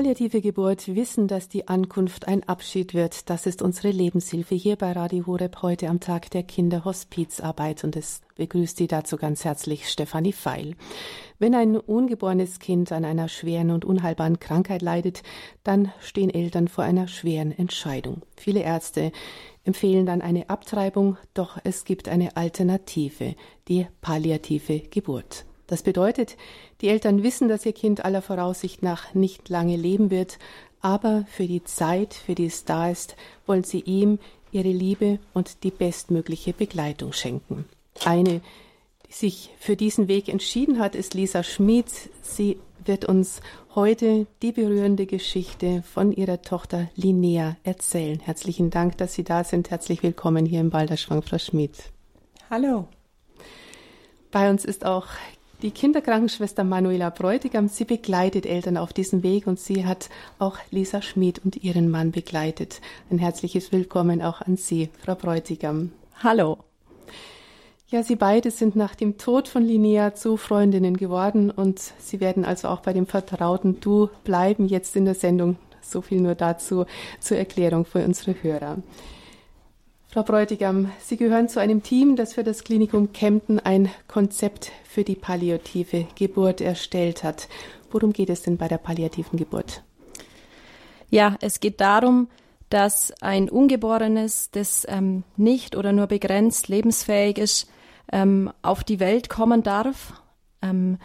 Palliative Geburt wissen, dass die Ankunft ein Abschied wird. Das ist unsere Lebenshilfe hier bei Radio Horeb heute am Tag der Kinderhospizarbeit und es begrüßt Sie dazu ganz herzlich Stefanie Feil. Wenn ein ungeborenes Kind an einer schweren und unheilbaren Krankheit leidet, dann stehen Eltern vor einer schweren Entscheidung. Viele Ärzte empfehlen dann eine Abtreibung, doch es gibt eine Alternative, die palliative Geburt. Das bedeutet, die Eltern wissen, dass ihr Kind aller Voraussicht nach nicht lange leben wird, aber für die Zeit, für die es da ist, wollen sie ihm ihre Liebe und die bestmögliche Begleitung schenken. Eine, die sich für diesen Weg entschieden hat, ist Lisa Schmid. Sie wird uns heute die berührende Geschichte von ihrer Tochter Linnea erzählen. Herzlichen Dank, dass Sie da sind. Herzlich willkommen hier im Balderschwang, Frau Schmid. Hallo. Bei uns ist auch die Kinderkrankenschwester Manuela Bräutigam, sie begleitet Eltern auf diesem Weg und sie hat auch Lisa Schmid und ihren Mann begleitet. Ein herzliches Willkommen auch an Sie, Frau Bräutigam. Hallo. Ja, Sie beide sind nach dem Tod von Linnea zu Freundinnen geworden und Sie werden also auch bei dem vertrauten Du bleiben jetzt in der Sendung. So viel nur dazu zur Erklärung für unsere Hörer. Frau Bräutigam, Sie gehören zu einem Team, das für das Klinikum Kempten ein Konzept für die palliative Geburt erstellt hat. Worum geht es denn bei der palliativen Geburt? Ja, es geht darum, dass ein Ungeborenes, das ähm, nicht oder nur begrenzt lebensfähig ist, ähm, auf die Welt kommen darf. Ähm,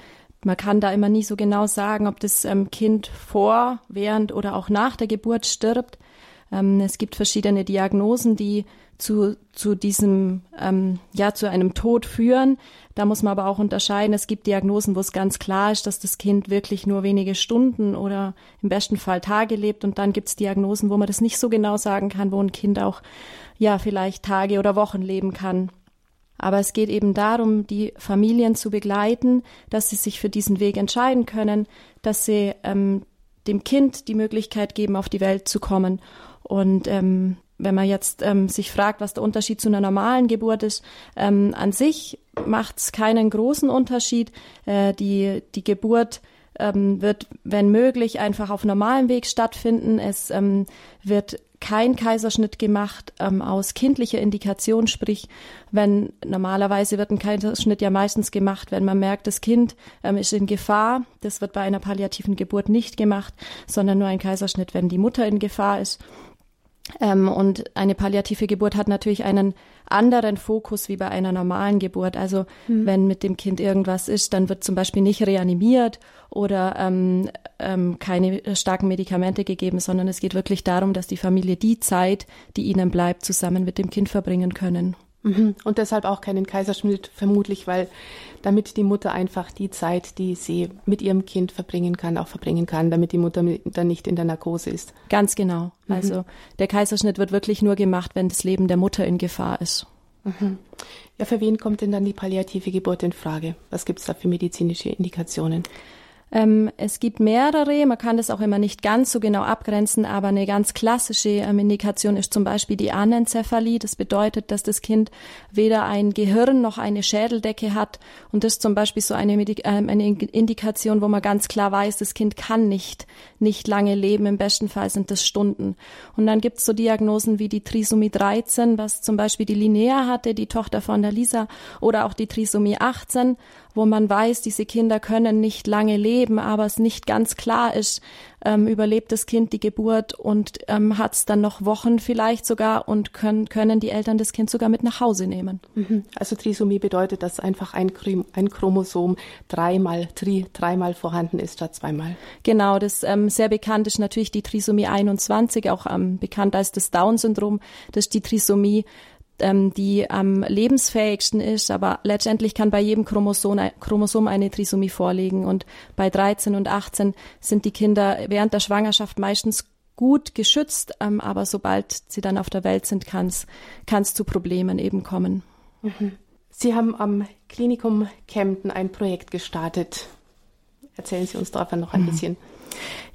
man kann da immer nie so genau sagen, ob das ähm, Kind vor, während oder auch nach der Geburt stirbt. Ähm, es gibt verschiedene Diagnosen, die zu, zu diesem, ähm, ja, zu einem Tod führen. Da muss man aber auch unterscheiden. Es gibt Diagnosen, wo es ganz klar ist, dass das Kind wirklich nur wenige Stunden oder im besten Fall Tage lebt. Und dann gibt es Diagnosen, wo man das nicht so genau sagen kann, wo ein Kind auch, ja, vielleicht Tage oder Wochen leben kann. Aber es geht eben darum, die Familien zu begleiten, dass sie sich für diesen Weg entscheiden können, dass sie ähm, dem Kind die Möglichkeit geben, auf die Welt zu kommen. Und ähm, wenn man jetzt ähm, sich fragt, was der Unterschied zu einer normalen Geburt ist, ähm, an sich macht es keinen großen Unterschied. Äh, die, die Geburt ähm, wird, wenn möglich, einfach auf normalem Weg stattfinden. Es ähm, wird kein Kaiserschnitt gemacht ähm, aus kindlicher Indikation, sprich, wenn normalerweise wird ein Kaiserschnitt ja meistens gemacht, wenn man merkt, das Kind ähm, ist in Gefahr. Das wird bei einer palliativen Geburt nicht gemacht, sondern nur ein Kaiserschnitt, wenn die Mutter in Gefahr ist. Ähm, und eine palliative Geburt hat natürlich einen anderen Fokus wie bei einer normalen Geburt. Also mhm. wenn mit dem Kind irgendwas ist, dann wird zum Beispiel nicht reanimiert oder ähm, ähm, keine starken Medikamente gegeben, sondern es geht wirklich darum, dass die Familie die Zeit, die ihnen bleibt, zusammen mit dem Kind verbringen können. Mhm. Und deshalb auch keinen Kaiserschnitt, vermutlich, weil damit die Mutter einfach die Zeit, die sie mit ihrem Kind verbringen kann, auch verbringen kann, damit die Mutter dann nicht in der Narkose ist. Ganz genau. Mhm. Also der Kaiserschnitt wird wirklich nur gemacht, wenn das Leben der Mutter in Gefahr ist. Mhm. Ja, für wen kommt denn dann die palliative Geburt in Frage? Was gibt es da für medizinische Indikationen? Ähm, es gibt mehrere, man kann das auch immer nicht ganz so genau abgrenzen, aber eine ganz klassische ähm, Indikation ist zum Beispiel die Anencephalie. Das bedeutet, dass das Kind weder ein Gehirn noch eine Schädeldecke hat. Und das ist zum Beispiel so eine, Medi äh, eine Indikation, wo man ganz klar weiß, das Kind kann nicht, nicht lange leben. Im besten Fall sind das Stunden. Und dann gibt es so Diagnosen wie die Trisomie 13, was zum Beispiel die Linnea hatte, die Tochter von der Lisa, oder auch die Trisomie 18 wo man weiß, diese Kinder können nicht lange leben, aber es nicht ganz klar ist, ähm, überlebt das Kind die Geburt und ähm, hat es dann noch Wochen vielleicht sogar und können, können die Eltern das Kind sogar mit nach Hause nehmen. Mhm. Also Trisomie bedeutet, dass einfach ein, ein Chromosom dreimal, tri, dreimal vorhanden ist statt zweimal. Genau, das ähm, sehr bekannt ist natürlich die Trisomie 21, auch ähm, bekannt als das Down-Syndrom. Das ist die Trisomie, ähm, die am lebensfähigsten ist, aber letztendlich kann bei jedem Chromosom, Chromosom eine Trisomie vorliegen und bei 13 und 18 sind die Kinder während der Schwangerschaft meistens gut geschützt, ähm, aber sobald sie dann auf der Welt sind, kann es zu Problemen eben kommen. Mhm. Sie haben am Klinikum Kempten ein Projekt gestartet. Erzählen Sie uns davon noch ein mhm. bisschen.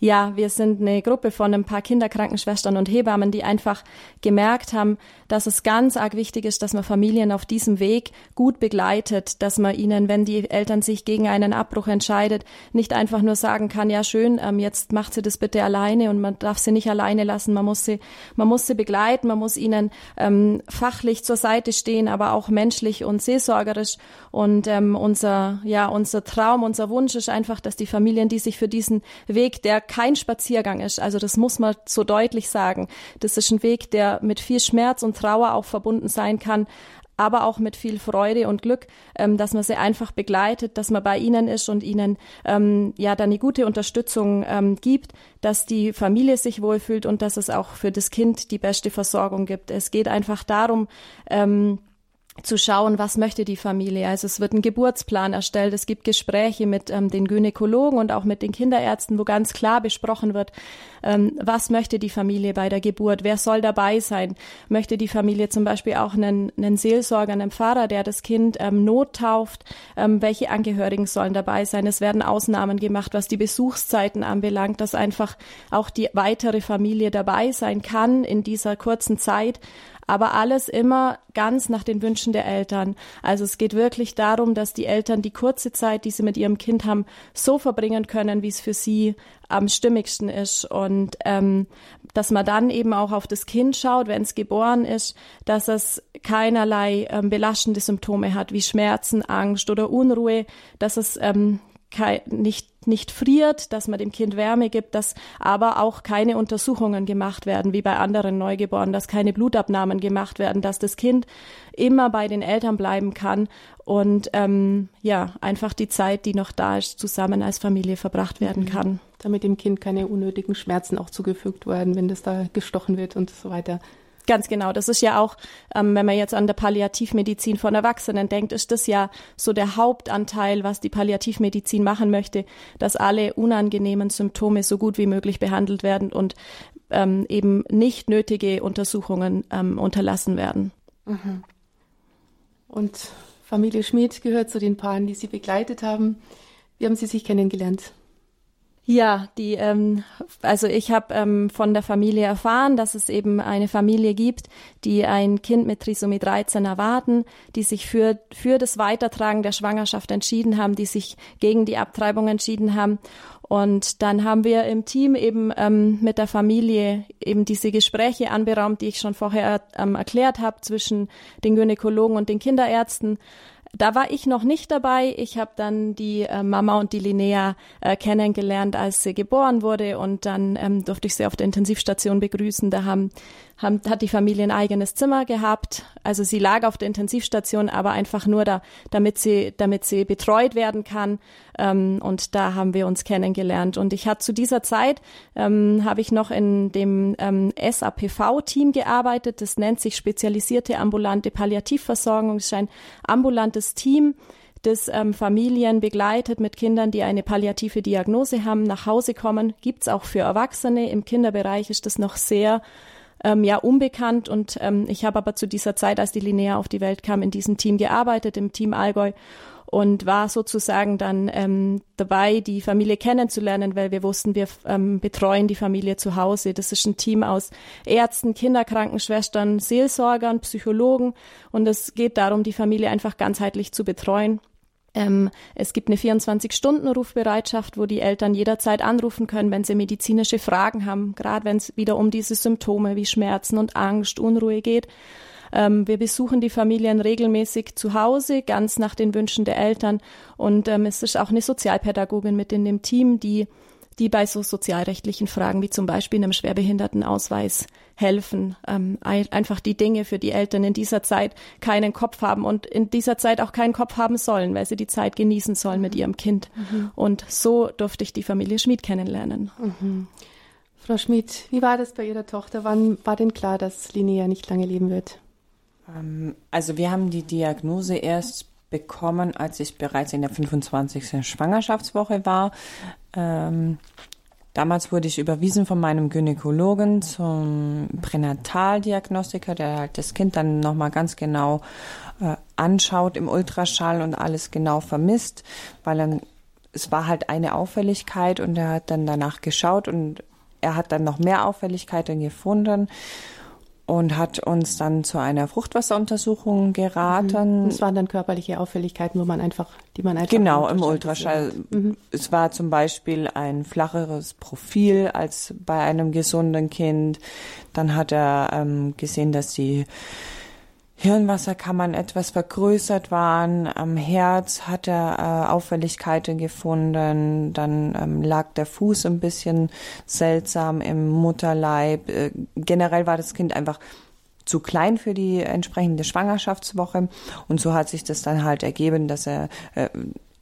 Ja, wir sind eine Gruppe von ein paar Kinderkrankenschwestern und Hebammen, die einfach gemerkt haben, dass es ganz arg wichtig ist, dass man Familien auf diesem Weg gut begleitet, dass man ihnen, wenn die Eltern sich gegen einen Abbruch entscheidet, nicht einfach nur sagen kann, ja schön, ähm, jetzt macht sie das bitte alleine und man darf sie nicht alleine lassen, man muss sie, man muss sie begleiten, man muss ihnen ähm, fachlich zur Seite stehen, aber auch menschlich und seelsorgerisch. Und ähm, unser, ja, unser Traum, unser Wunsch ist einfach, dass die Familien, die sich für diesen Weg, der kein Spaziergang ist. Also das muss man so deutlich sagen. Das ist ein Weg, der mit viel Schmerz und Trauer auch verbunden sein kann, aber auch mit viel Freude und Glück, ähm, dass man sie einfach begleitet, dass man bei ihnen ist und ihnen ähm, ja dann eine gute Unterstützung ähm, gibt, dass die Familie sich wohlfühlt und dass es auch für das Kind die beste Versorgung gibt. Es geht einfach darum, ähm, zu schauen, was möchte die Familie. Also es wird ein Geburtsplan erstellt, es gibt Gespräche mit ähm, den Gynäkologen und auch mit den Kinderärzten, wo ganz klar besprochen wird, ähm, was möchte die Familie bei der Geburt, wer soll dabei sein. Möchte die Familie zum Beispiel auch einen, einen Seelsorger, einen Pfarrer, der das Kind ähm, nottauft, ähm, welche Angehörigen sollen dabei sein. Es werden Ausnahmen gemacht, was die Besuchszeiten anbelangt, dass einfach auch die weitere Familie dabei sein kann in dieser kurzen Zeit aber alles immer ganz nach den Wünschen der Eltern. Also es geht wirklich darum, dass die Eltern die kurze Zeit, die sie mit ihrem Kind haben, so verbringen können, wie es für sie am stimmigsten ist und ähm, dass man dann eben auch auf das Kind schaut, wenn es geboren ist, dass es keinerlei ähm, belastende Symptome hat, wie Schmerzen, Angst oder Unruhe, dass es ähm, nicht nicht friert, dass man dem Kind Wärme gibt, dass aber auch keine Untersuchungen gemacht werden, wie bei anderen Neugeborenen, dass keine Blutabnahmen gemacht werden, dass das Kind immer bei den Eltern bleiben kann und ähm, ja, einfach die Zeit, die noch da ist, zusammen als Familie verbracht werden mhm. kann. Damit dem Kind keine unnötigen Schmerzen auch zugefügt werden, wenn das da gestochen wird und so weiter. Ganz genau. Das ist ja auch, ähm, wenn man jetzt an der Palliativmedizin von Erwachsenen denkt, ist das ja so der Hauptanteil, was die Palliativmedizin machen möchte, dass alle unangenehmen Symptome so gut wie möglich behandelt werden und ähm, eben nicht nötige Untersuchungen ähm, unterlassen werden. Mhm. Und Familie Schmidt gehört zu den Paaren, die Sie begleitet haben. Wie haben Sie sich kennengelernt? Ja, die, ähm, also ich habe ähm, von der Familie erfahren, dass es eben eine Familie gibt, die ein Kind mit Trisomie 13 erwarten, die sich für, für das Weitertragen der Schwangerschaft entschieden haben, die sich gegen die Abtreibung entschieden haben. Und dann haben wir im Team eben ähm, mit der Familie eben diese Gespräche anberaumt, die ich schon vorher ähm, erklärt habe, zwischen den Gynäkologen und den Kinderärzten. Da war ich noch nicht dabei. Ich habe dann die äh, Mama und die Linnea äh, kennengelernt, als sie geboren wurde und dann ähm, durfte ich sie auf der Intensivstation begrüßen. Da haben haben, hat die Familie ein eigenes Zimmer gehabt. Also sie lag auf der Intensivstation, aber einfach nur da, damit sie, damit sie betreut werden kann. Ähm, und da haben wir uns kennengelernt. Und ich hatte zu dieser Zeit ähm, habe ich noch in dem ähm, SAPV-Team gearbeitet. Das nennt sich spezialisierte ambulante Palliativversorgung. Das ist ein ambulantes Team das ähm, Familien begleitet mit Kindern, die eine palliative Diagnose haben, nach Hause kommen. Gibt's auch für Erwachsene. Im Kinderbereich ist das noch sehr ähm, ja unbekannt und ähm, ich habe aber zu dieser Zeit, als die Linnea auf die Welt kam, in diesem Team gearbeitet, im Team Allgäu und war sozusagen dann ähm, dabei, die Familie kennenzulernen, weil wir wussten, wir ähm, betreuen die Familie zu Hause. Das ist ein Team aus Ärzten, Kinderkrankenschwestern, Seelsorgern, Psychologen und es geht darum, die Familie einfach ganzheitlich zu betreuen. Ähm, es gibt eine 24-Stunden-Rufbereitschaft, wo die Eltern jederzeit anrufen können, wenn sie medizinische Fragen haben, gerade wenn es wieder um diese Symptome wie Schmerzen und Angst, Unruhe geht. Ähm, wir besuchen die Familien regelmäßig zu Hause, ganz nach den Wünschen der Eltern. Und ähm, es ist auch eine Sozialpädagogin mit in dem Team, die die bei so sozialrechtlichen Fragen wie zum Beispiel einem Schwerbehindertenausweis helfen. Ähm, einfach die Dinge, für die Eltern in dieser Zeit keinen Kopf haben und in dieser Zeit auch keinen Kopf haben sollen, weil sie die Zeit genießen sollen mit mhm. ihrem Kind. Mhm. Und so durfte ich die Familie Schmid kennenlernen. Mhm. Frau Schmid, wie war das bei Ihrer Tochter? Wann war denn klar, dass Linnea nicht lange leben wird? Ähm, also wir haben die Diagnose erst bekommen, als ich bereits in der 25. Schwangerschaftswoche war. Ähm, damals wurde ich überwiesen von meinem Gynäkologen zum Pränataldiagnostiker, der halt das Kind dann nochmal ganz genau äh, anschaut im Ultraschall und alles genau vermisst, weil dann es war halt eine Auffälligkeit und er hat dann danach geschaut und er hat dann noch mehr Auffälligkeiten gefunden und hat uns dann zu einer Fruchtwasseruntersuchung geraten. Mhm. Das waren dann körperliche Auffälligkeiten, wo man einfach, die man einfach genau im Ultraschall. Mhm. Es war zum Beispiel ein flacheres Profil als bei einem gesunden Kind. Dann hat er ähm, gesehen, dass die Hirnwasserkammern etwas vergrößert waren. Am Herz hat er äh, Auffälligkeiten gefunden. Dann ähm, lag der Fuß ein bisschen seltsam im Mutterleib. Äh, generell war das Kind einfach zu klein für die entsprechende Schwangerschaftswoche. Und so hat sich das dann halt ergeben, dass er äh,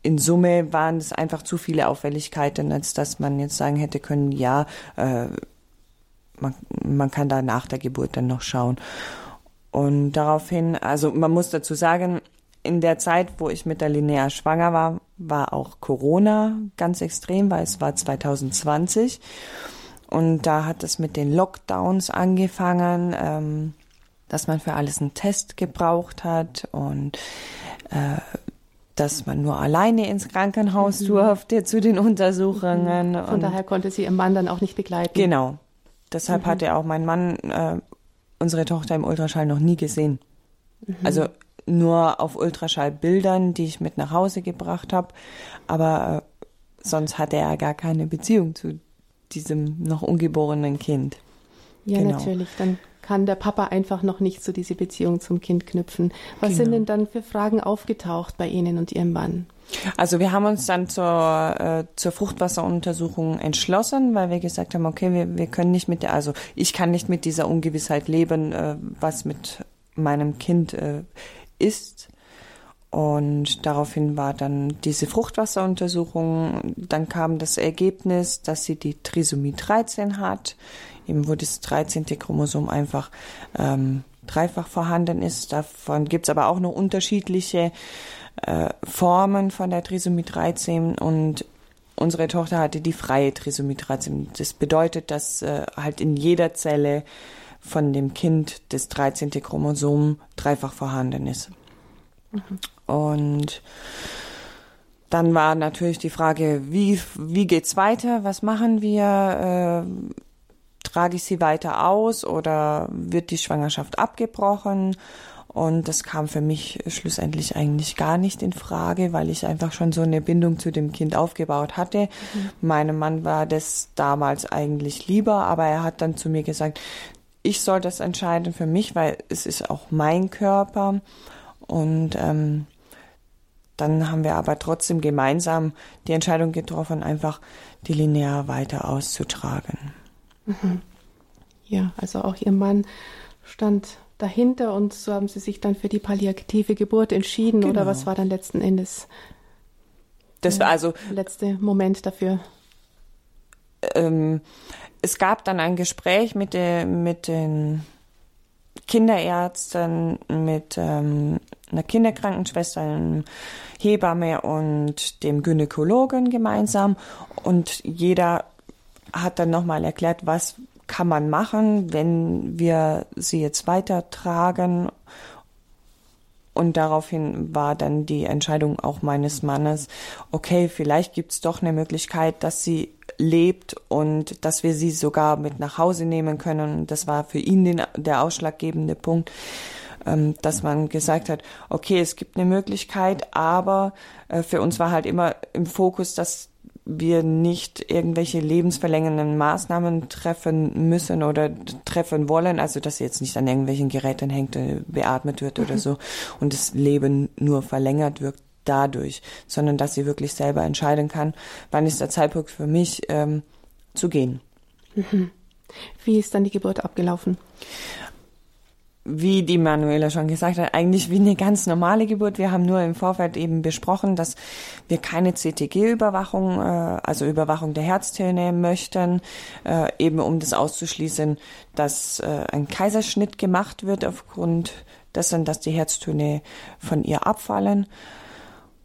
in Summe waren es einfach zu viele Auffälligkeiten, als dass man jetzt sagen hätte können, ja, äh, man, man kann da nach der Geburt dann noch schauen. Und daraufhin, also man muss dazu sagen, in der Zeit, wo ich mit der Linnea schwanger war, war auch Corona ganz extrem, weil es war 2020. Und da hat es mit den Lockdowns angefangen, ähm, dass man für alles einen Test gebraucht hat und äh, dass man nur alleine ins Krankenhaus mhm. durfte zu den Untersuchungen. Von und daher konnte sie ihr Mann dann auch nicht begleiten. Genau. Deshalb mhm. hatte auch mein Mann äh, unsere Tochter im Ultraschall noch nie gesehen. Mhm. Also nur auf Ultraschallbildern, die ich mit nach Hause gebracht habe. Aber äh, sonst hatte er gar keine Beziehung zu diesem noch ungeborenen Kind. Ja, genau. natürlich. Dann kann der Papa einfach noch nicht so diese Beziehung zum Kind knüpfen. Was genau. sind denn dann für Fragen aufgetaucht bei Ihnen und Ihrem Mann? Also wir haben uns dann zur, äh, zur Fruchtwasseruntersuchung entschlossen, weil wir gesagt haben, okay, wir, wir können nicht mit der, also ich kann nicht mit dieser Ungewissheit leben, äh, was mit meinem Kind äh, ist. Und daraufhin war dann diese Fruchtwasseruntersuchung. Dann kam das Ergebnis, dass sie die Trisomie 13 hat, eben wo das 13. Chromosom einfach ähm, dreifach vorhanden ist. Davon gibt's aber auch noch unterschiedliche äh, Formen von der Trisomie 13 und unsere Tochter hatte die freie Trisomie 13. Das bedeutet, dass äh, halt in jeder Zelle von dem Kind das 13. Chromosom dreifach vorhanden ist. Mhm. Und dann war natürlich die Frage, wie, wie geht's weiter? Was machen wir? Äh, trage ich sie weiter aus oder wird die Schwangerschaft abgebrochen? Und das kam für mich schlussendlich eigentlich gar nicht in Frage, weil ich einfach schon so eine Bindung zu dem Kind aufgebaut hatte. Mhm. Meinem Mann war das damals eigentlich lieber, aber er hat dann zu mir gesagt, ich soll das entscheiden für mich, weil es ist auch mein Körper. Und ähm, dann haben wir aber trotzdem gemeinsam die Entscheidung getroffen, einfach die Linear weiter auszutragen. Mhm. Ja, also auch Ihr Mann stand dahinter und so haben Sie sich dann für die palliative Geburt entschieden genau. oder was war dann letzten Endes das war also der letzte Moment dafür? Ähm, es gab dann ein Gespräch mit, der, mit den Kinderärzten, mit ähm, einer Kinderkrankenschwester, einem Hebamme und dem Gynäkologen gemeinsam und jeder hat dann nochmal erklärt, was kann man machen, wenn wir sie jetzt weitertragen. Und daraufhin war dann die Entscheidung auch meines Mannes, okay, vielleicht gibt's doch eine Möglichkeit, dass sie lebt und dass wir sie sogar mit nach Hause nehmen können. Das war für ihn den, der ausschlaggebende Punkt, ähm, dass man gesagt hat, okay, es gibt eine Möglichkeit, aber äh, für uns war halt immer im Fokus, dass wir nicht irgendwelche lebensverlängernden Maßnahmen treffen müssen oder treffen wollen, also dass sie jetzt nicht an irgendwelchen Geräten hängt, äh, beatmet wird oder mhm. so und das Leben nur verlängert wird dadurch, sondern dass sie wirklich selber entscheiden kann, wann ist der Zeitpunkt für mich ähm, zu gehen. Mhm. Wie ist dann die Geburt abgelaufen? Wie die Manuela schon gesagt hat, eigentlich wie eine ganz normale Geburt. Wir haben nur im Vorfeld eben besprochen, dass wir keine CTG-Überwachung, äh, also Überwachung der Herztöne möchten, äh, eben um das auszuschließen, dass äh, ein Kaiserschnitt gemacht wird aufgrund dessen, dass die Herztöne von ihr abfallen.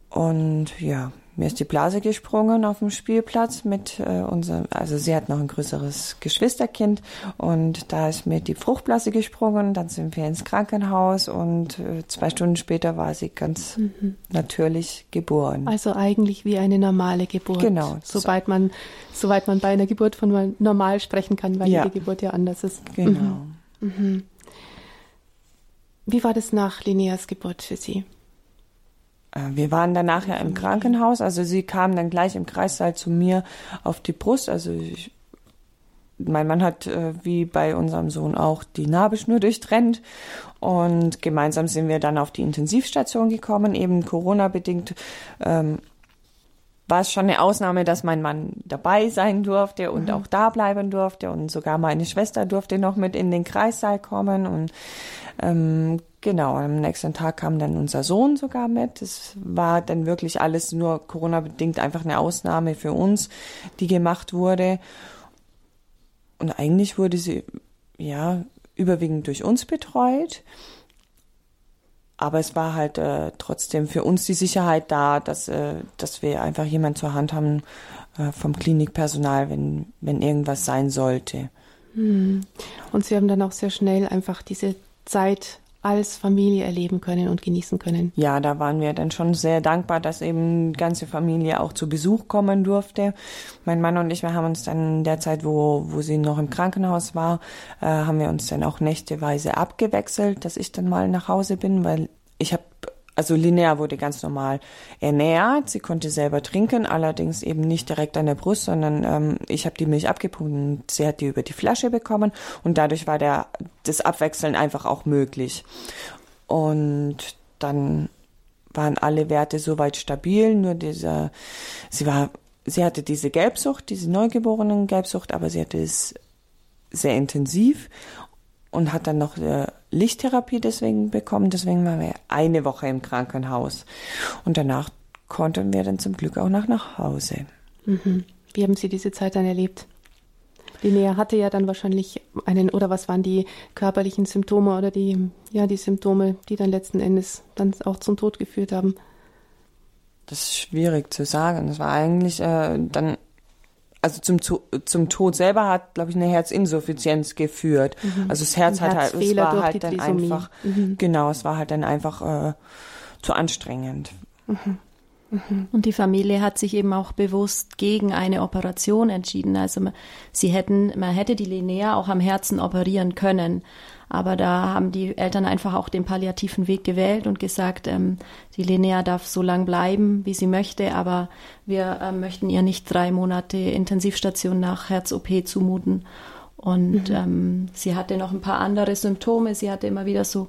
Und ja, mir ist die Blase gesprungen auf dem Spielplatz mit äh, unserem, also sie hat noch ein größeres Geschwisterkind und da ist mir die Fruchtblase gesprungen, dann sind wir ins Krankenhaus und äh, zwei Stunden später war sie ganz mhm. natürlich geboren. Also eigentlich wie eine normale Geburt. Genau. Soweit man, soweit man bei einer Geburt von normal sprechen kann, weil ja. jede Geburt ja anders ist. Genau. Mhm. Mhm. Wie war das nach Lineas Geburt für Sie? Äh, wir waren dann nachher im Krankenhaus, also sie kam dann gleich im Kreissaal zu mir auf die Brust. Also ich, mein Mann hat äh, wie bei unserem Sohn auch die Nabelschnur durchtrennt und gemeinsam sind wir dann auf die Intensivstation gekommen, eben Corona bedingt. Ähm, war es schon eine Ausnahme, dass mein Mann dabei sein durfte und mhm. auch da bleiben durfte und sogar meine Schwester durfte noch mit in den Kreissaal kommen und ähm, Genau, am nächsten Tag kam dann unser Sohn sogar mit. Es war dann wirklich alles nur Corona-bedingt einfach eine Ausnahme für uns, die gemacht wurde. Und eigentlich wurde sie, ja, überwiegend durch uns betreut. Aber es war halt äh, trotzdem für uns die Sicherheit da, dass, äh, dass wir einfach jemand zur Hand haben äh, vom Klinikpersonal, wenn, wenn irgendwas sein sollte. Hm. Und Sie haben dann auch sehr schnell einfach diese Zeit als Familie erleben können und genießen können. Ja, da waren wir dann schon sehr dankbar, dass eben die ganze Familie auch zu Besuch kommen durfte. Mein Mann und ich, wir haben uns dann in der Zeit, wo, wo sie noch im Krankenhaus war, äh, haben wir uns dann auch nächteweise abgewechselt, dass ich dann mal nach Hause bin, weil ich habe also Linnea wurde ganz normal ernährt. Sie konnte selber trinken, allerdings eben nicht direkt an der Brust, sondern ähm, ich habe die Milch abgepumpt und sie hat die über die Flasche bekommen und dadurch war der das Abwechseln einfach auch möglich. Und dann waren alle Werte soweit stabil, nur dieser, sie war, sie hatte diese Gelbsucht, diese neugeborenen Gelbsucht, aber sie hatte es sehr intensiv und hat dann noch äh, Lichttherapie deswegen bekommen. Deswegen waren wir eine Woche im Krankenhaus. Und danach konnten wir dann zum Glück auch nach, nach Hause. Mhm. Wie haben Sie diese Zeit dann erlebt? Linnea hatte ja dann wahrscheinlich einen, oder was waren die körperlichen Symptome oder die, ja, die Symptome, die dann letzten Endes dann auch zum Tod geführt haben? Das ist schwierig zu sagen. Das war eigentlich äh, dann also zum, zum Tod selber hat, glaube ich, eine Herzinsuffizienz geführt. Mhm. Also das Herz hat halt, es war halt dann Trisomie. einfach, mhm. genau, es war halt dann einfach äh, zu anstrengend. Mhm. Mhm. Und die Familie hat sich eben auch bewusst gegen eine Operation entschieden. Also sie hätten, man hätte die Linnea auch am Herzen operieren können. Aber da haben die Eltern einfach auch den palliativen Weg gewählt und gesagt, ähm, die Linnea darf so lang bleiben, wie sie möchte, aber wir äh, möchten ihr nicht drei Monate Intensivstation nach Herz-OP zumuten. Und mhm. ähm, sie hatte noch ein paar andere Symptome. Sie hatte immer wieder so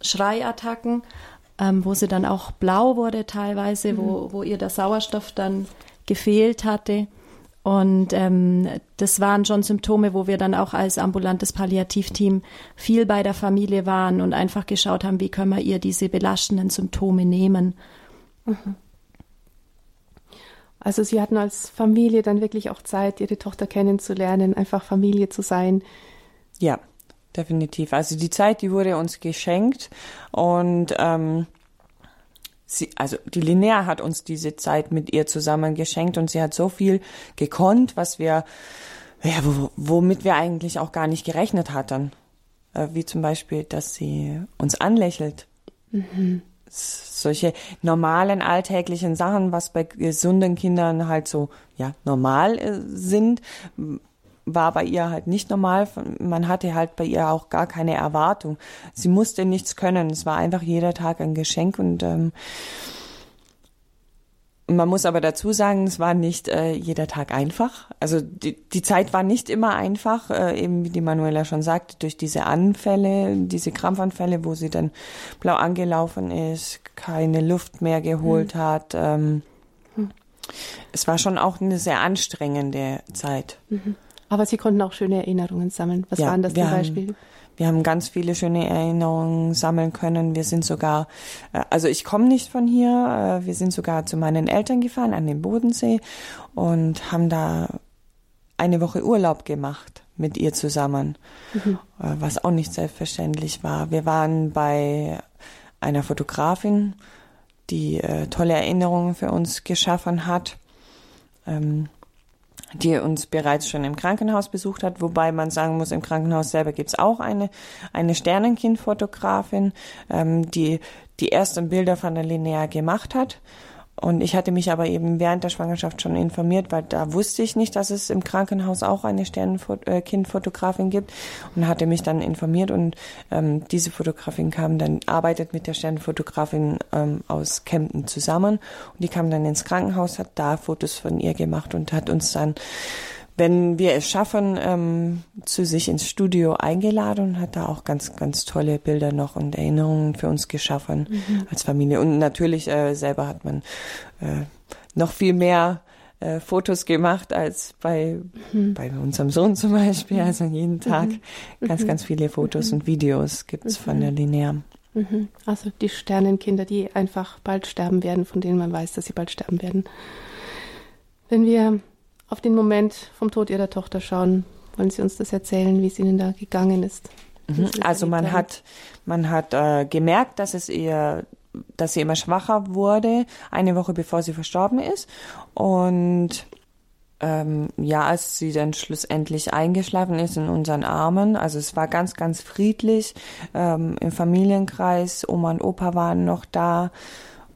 Schreiattacken, ähm, wo sie dann auch blau wurde teilweise, mhm. wo, wo ihr der Sauerstoff dann gefehlt hatte. Und ähm, das waren schon Symptome, wo wir dann auch als ambulantes Palliativteam viel bei der Familie waren und einfach geschaut haben, wie können wir ihr diese belastenden Symptome nehmen. Mhm. Also Sie hatten als Familie dann wirklich auch Zeit, Ihre Tochter kennenzulernen, einfach Familie zu sein. Ja, definitiv. Also die Zeit, die wurde uns geschenkt und ähm, sie, also die Linnea hat uns diese Zeit mit ihr zusammen geschenkt und sie hat so viel gekonnt, was wir, ja, womit wir eigentlich auch gar nicht gerechnet hatten. Äh, wie zum Beispiel, dass sie uns anlächelt. Mhm. Solche normalen alltäglichen Sachen, was bei gesunden Kindern halt so, ja, normal äh, sind, war bei ihr halt nicht normal. Man hatte halt bei ihr auch gar keine Erwartung. Sie musste nichts können. Es war einfach jeder Tag ein Geschenk und ähm, man muss aber dazu sagen, es war nicht äh, jeder Tag einfach. Also die, die Zeit war nicht immer einfach, äh, eben wie die Manuela schon sagte, durch diese Anfälle, diese Krampfanfälle, wo sie dann blau angelaufen ist, keine Luft mehr geholt mhm. hat. Ähm, mhm. Es war schon auch eine sehr anstrengende Zeit. Mhm. Aber Sie konnten auch schöne Erinnerungen sammeln. Was ja, waren das zum Beispiel? Haben, wir haben ganz viele schöne Erinnerungen sammeln können. Wir sind sogar, äh, also ich komme nicht von hier, äh, wir sind sogar zu meinen Eltern gefahren an den Bodensee und haben da eine Woche Urlaub gemacht mit ihr zusammen, mhm. Äh, was auch nicht selbstverständlich war. Wir waren bei einer Fotografin, die äh, tolle Erinnerungen für uns geschaffen hat. Ähm, die uns bereits schon im Krankenhaus besucht hat, wobei man sagen muss, im Krankenhaus selber gibt's auch eine, eine Sternenkindfotografin, ähm, die die ersten Bilder von der Linnea gemacht hat. Und ich hatte mich aber eben während der Schwangerschaft schon informiert, weil da wusste ich nicht, dass es im Krankenhaus auch eine Sternenkindfotografin gibt und hatte mich dann informiert und ähm, diese Fotografin kam dann, arbeitet mit der Sternenfotografin ähm, aus Kempten zusammen und die kam dann ins Krankenhaus, hat da Fotos von ihr gemacht und hat uns dann wenn wir es schaffen, ähm, zu sich ins Studio eingeladen und hat da auch ganz, ganz tolle Bilder noch und Erinnerungen für uns geschaffen mhm. als Familie. Und natürlich äh, selber hat man äh, noch viel mehr äh, Fotos gemacht als bei, mhm. bei unserem Sohn zum Beispiel. Mhm. Also jeden Tag mhm. ganz, ganz viele Fotos mhm. und Videos gibt's von der Linear. Mhm. Also die Sternenkinder, die einfach bald sterben werden, von denen man weiß, dass sie bald sterben werden. Wenn wir auf den Moment vom Tod Ihrer Tochter schauen. Wollen Sie uns das erzählen, wie es Ihnen da gegangen ist? Mhm. Also man hat, man hat äh, gemerkt, dass es ihr, dass sie immer schwacher wurde, eine Woche bevor sie verstorben ist. Und ähm, ja, als sie dann schlussendlich eingeschlafen ist in unseren Armen, also es war ganz, ganz friedlich ähm, im Familienkreis. Oma und Opa waren noch da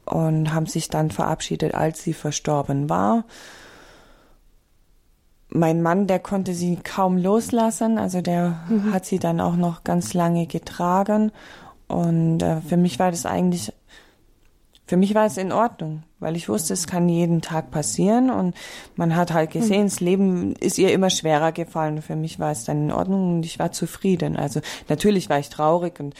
und haben sich dann verabschiedet, als sie verstorben war mein Mann, der konnte sie kaum loslassen, also der mhm. hat sie dann auch noch ganz lange getragen und äh, für mich war das eigentlich, für mich war es in Ordnung, weil ich wusste, es kann jeden Tag passieren und man hat halt gesehen, mhm. das Leben ist ihr immer schwerer gefallen. Für mich war es dann in Ordnung und ich war zufrieden. Also natürlich war ich traurig und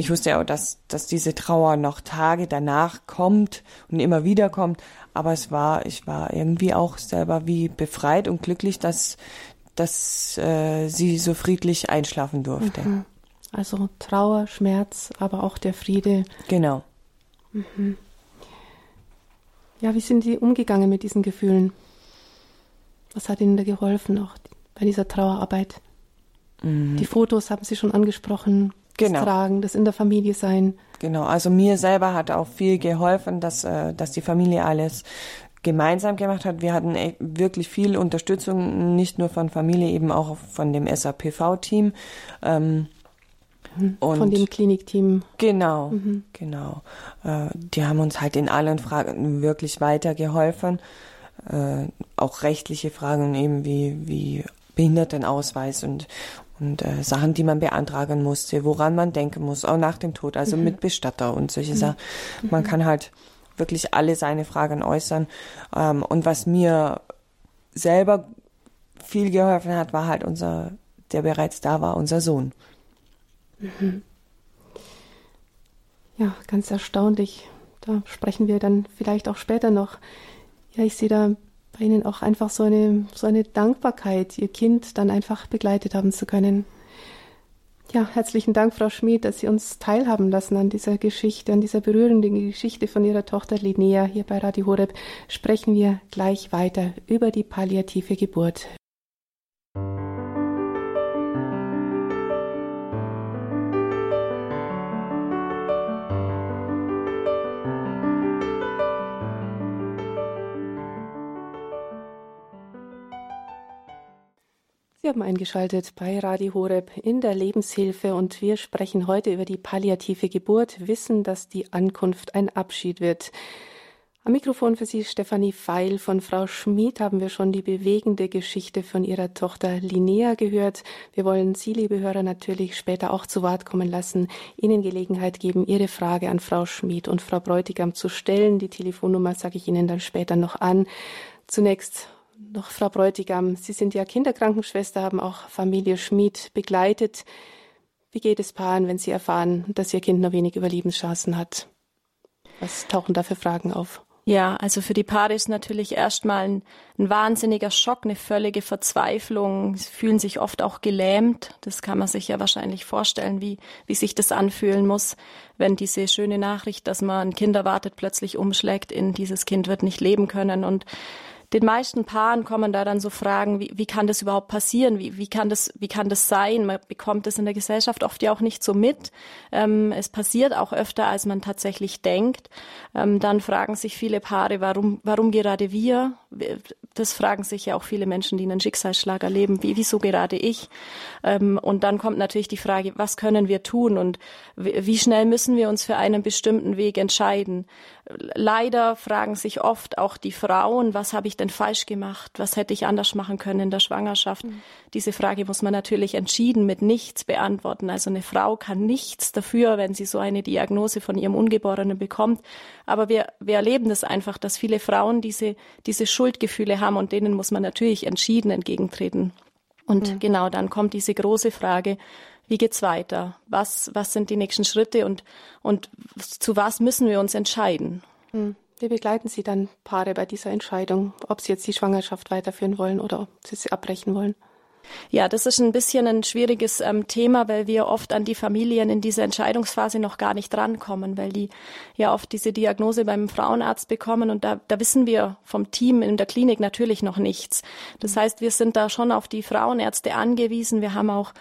ich wusste ja auch, dass, dass diese Trauer noch Tage danach kommt und immer wieder kommt. Aber es war, ich war irgendwie auch selber wie befreit und glücklich, dass, dass äh, sie so friedlich einschlafen durfte. Mhm. Also Trauer, Schmerz, aber auch der Friede. Genau. Mhm. Ja, wie sind Sie umgegangen mit diesen Gefühlen? Was hat Ihnen da geholfen auch bei dieser Trauerarbeit? Mhm. Die Fotos haben Sie schon angesprochen genau. Tragen, das in der Familie sein. Genau, also mir selber hat auch viel geholfen, dass, äh, dass die Familie alles gemeinsam gemacht hat. Wir hatten e, wirklich viel Unterstützung, nicht nur von Familie, eben auch von dem SAPV-Team. Ähm, mhm. von dem Klinikteam. Genau, mhm. genau. Äh, die haben uns halt in allen Fragen wirklich weitergeholfen. Äh, auch rechtliche Fragen eben wie, wie Behindertenausweis und, und äh, Sachen, die man beantragen musste, woran man denken muss, auch nach dem Tod, also mhm. mit Bestatter und solche mhm. Sachen. Man mhm. kann halt wirklich alle seine Fragen äußern. Ähm, und was mir selber viel geholfen hat, war halt unser, der bereits da war, unser Sohn. Mhm. Ja, ganz erstaunlich. Da sprechen wir dann vielleicht auch später noch. Ja, ich sehe da bei Ihnen auch einfach so eine, so eine Dankbarkeit, Ihr Kind dann einfach begleitet haben zu können. Ja, herzlichen Dank, Frau Schmid, dass Sie uns teilhaben lassen an dieser Geschichte, an dieser berührenden Geschichte von Ihrer Tochter Linnea. Hier bei Radio Horeb sprechen wir gleich weiter über die palliative Geburt. Haben eingeschaltet bei Radio Horeb in der Lebenshilfe und wir sprechen heute über die palliative Geburt, wissen, dass die Ankunft ein Abschied wird. Am Mikrofon für Sie Stefanie Feil. Von Frau Schmid haben wir schon die bewegende Geschichte von ihrer Tochter Linnea gehört. Wir wollen Sie, liebe Hörer, natürlich später auch zu Wort kommen lassen, Ihnen Gelegenheit geben, Ihre Frage an Frau Schmid und Frau Bräutigam zu stellen. Die Telefonnummer sage ich Ihnen dann später noch an. Zunächst noch Frau Bräutigam, Sie sind ja Kinderkrankenschwester, haben auch Familie Schmid begleitet. Wie geht es Paaren, wenn sie erfahren, dass ihr Kind nur wenig Überlebenschancen hat? Was tauchen da für Fragen auf? Ja, also für die Paare ist natürlich erstmal ein, ein, wahnsinniger Schock, eine völlige Verzweiflung. Sie fühlen sich oft auch gelähmt. Das kann man sich ja wahrscheinlich vorstellen, wie, wie sich das anfühlen muss, wenn diese schöne Nachricht, dass man ein Kind erwartet, plötzlich umschlägt in dieses Kind wird nicht leben können. Und den meisten Paaren kommen da dann so Fragen, wie, wie kann das überhaupt passieren? Wie, wie, kann das, wie kann das sein? Man bekommt es in der Gesellschaft oft ja auch nicht so mit. Ähm, es passiert auch öfter, als man tatsächlich denkt. Ähm, dann fragen sich viele Paare, warum, warum gerade wir? Das fragen sich ja auch viele Menschen, die einen Schicksalsschlag erleben. Wie, wieso gerade ich? Ähm, und dann kommt natürlich die Frage, was können wir tun und wie schnell müssen wir uns für einen bestimmten Weg entscheiden? Leider fragen sich oft auch die Frauen, was habe ich denn falsch gemacht? Was hätte ich anders machen können in der Schwangerschaft? Mhm. Diese Frage muss man natürlich entschieden mit nichts beantworten. Also eine Frau kann nichts dafür, wenn sie so eine Diagnose von ihrem Ungeborenen bekommt. Aber wir, wir erleben das einfach, dass viele Frauen diese, diese Schuldgefühle haben und denen muss man natürlich entschieden entgegentreten. Und mhm. genau dann kommt diese große Frage, wie geht's weiter? Was, was sind die nächsten Schritte und, und zu was müssen wir uns entscheiden? Mhm. Wie begleiten Sie dann Paare bei dieser Entscheidung, ob sie jetzt die Schwangerschaft weiterführen wollen oder ob sie sie abbrechen wollen? Ja, das ist ein bisschen ein schwieriges ähm, Thema, weil wir oft an die Familien in dieser Entscheidungsphase noch gar nicht rankommen, weil die ja oft diese Diagnose beim Frauenarzt bekommen und da, da wissen wir vom Team in der Klinik natürlich noch nichts. Das heißt, wir sind da schon auf die Frauenärzte angewiesen. Wir haben auch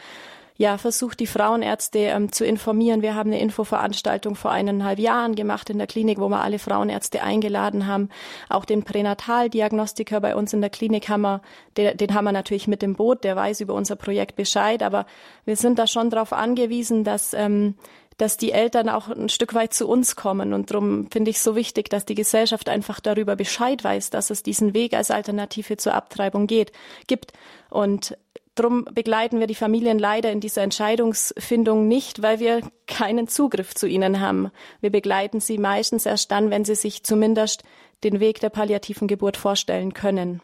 ja, versucht, die Frauenärzte ähm, zu informieren. Wir haben eine Infoveranstaltung vor eineinhalb Jahren gemacht in der Klinik, wo wir alle Frauenärzte eingeladen haben. Auch den Pränataldiagnostiker bei uns in der Klinik haben wir, den, den haben wir natürlich mit dem Boot, der weiß über unser Projekt Bescheid, aber wir sind da schon darauf angewiesen, dass ähm, dass die Eltern auch ein Stück weit zu uns kommen. Und darum finde ich so wichtig, dass die Gesellschaft einfach darüber Bescheid weiß, dass es diesen Weg als Alternative zur Abtreibung geht, gibt. Und Drum begleiten wir die Familien leider in dieser Entscheidungsfindung nicht, weil wir keinen Zugriff zu ihnen haben. Wir begleiten sie meistens erst dann, wenn sie sich zumindest den Weg der palliativen Geburt vorstellen können.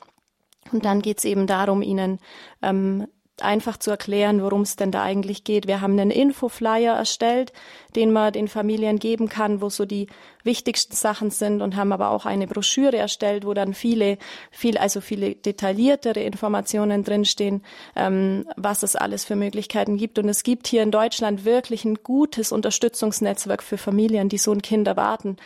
Und dann geht es eben darum, ihnen ähm, einfach zu erklären, worum es denn da eigentlich geht. Wir haben einen Infoflyer erstellt, den man den Familien geben kann, wo so die wichtigsten Sachen sind und haben aber auch eine Broschüre erstellt, wo dann viele, viel, also viele detailliertere Informationen drinstehen, ähm, was es alles für Möglichkeiten gibt. Und es gibt hier in Deutschland wirklich ein gutes Unterstützungsnetzwerk für Familien, die so ein Kind erwarten.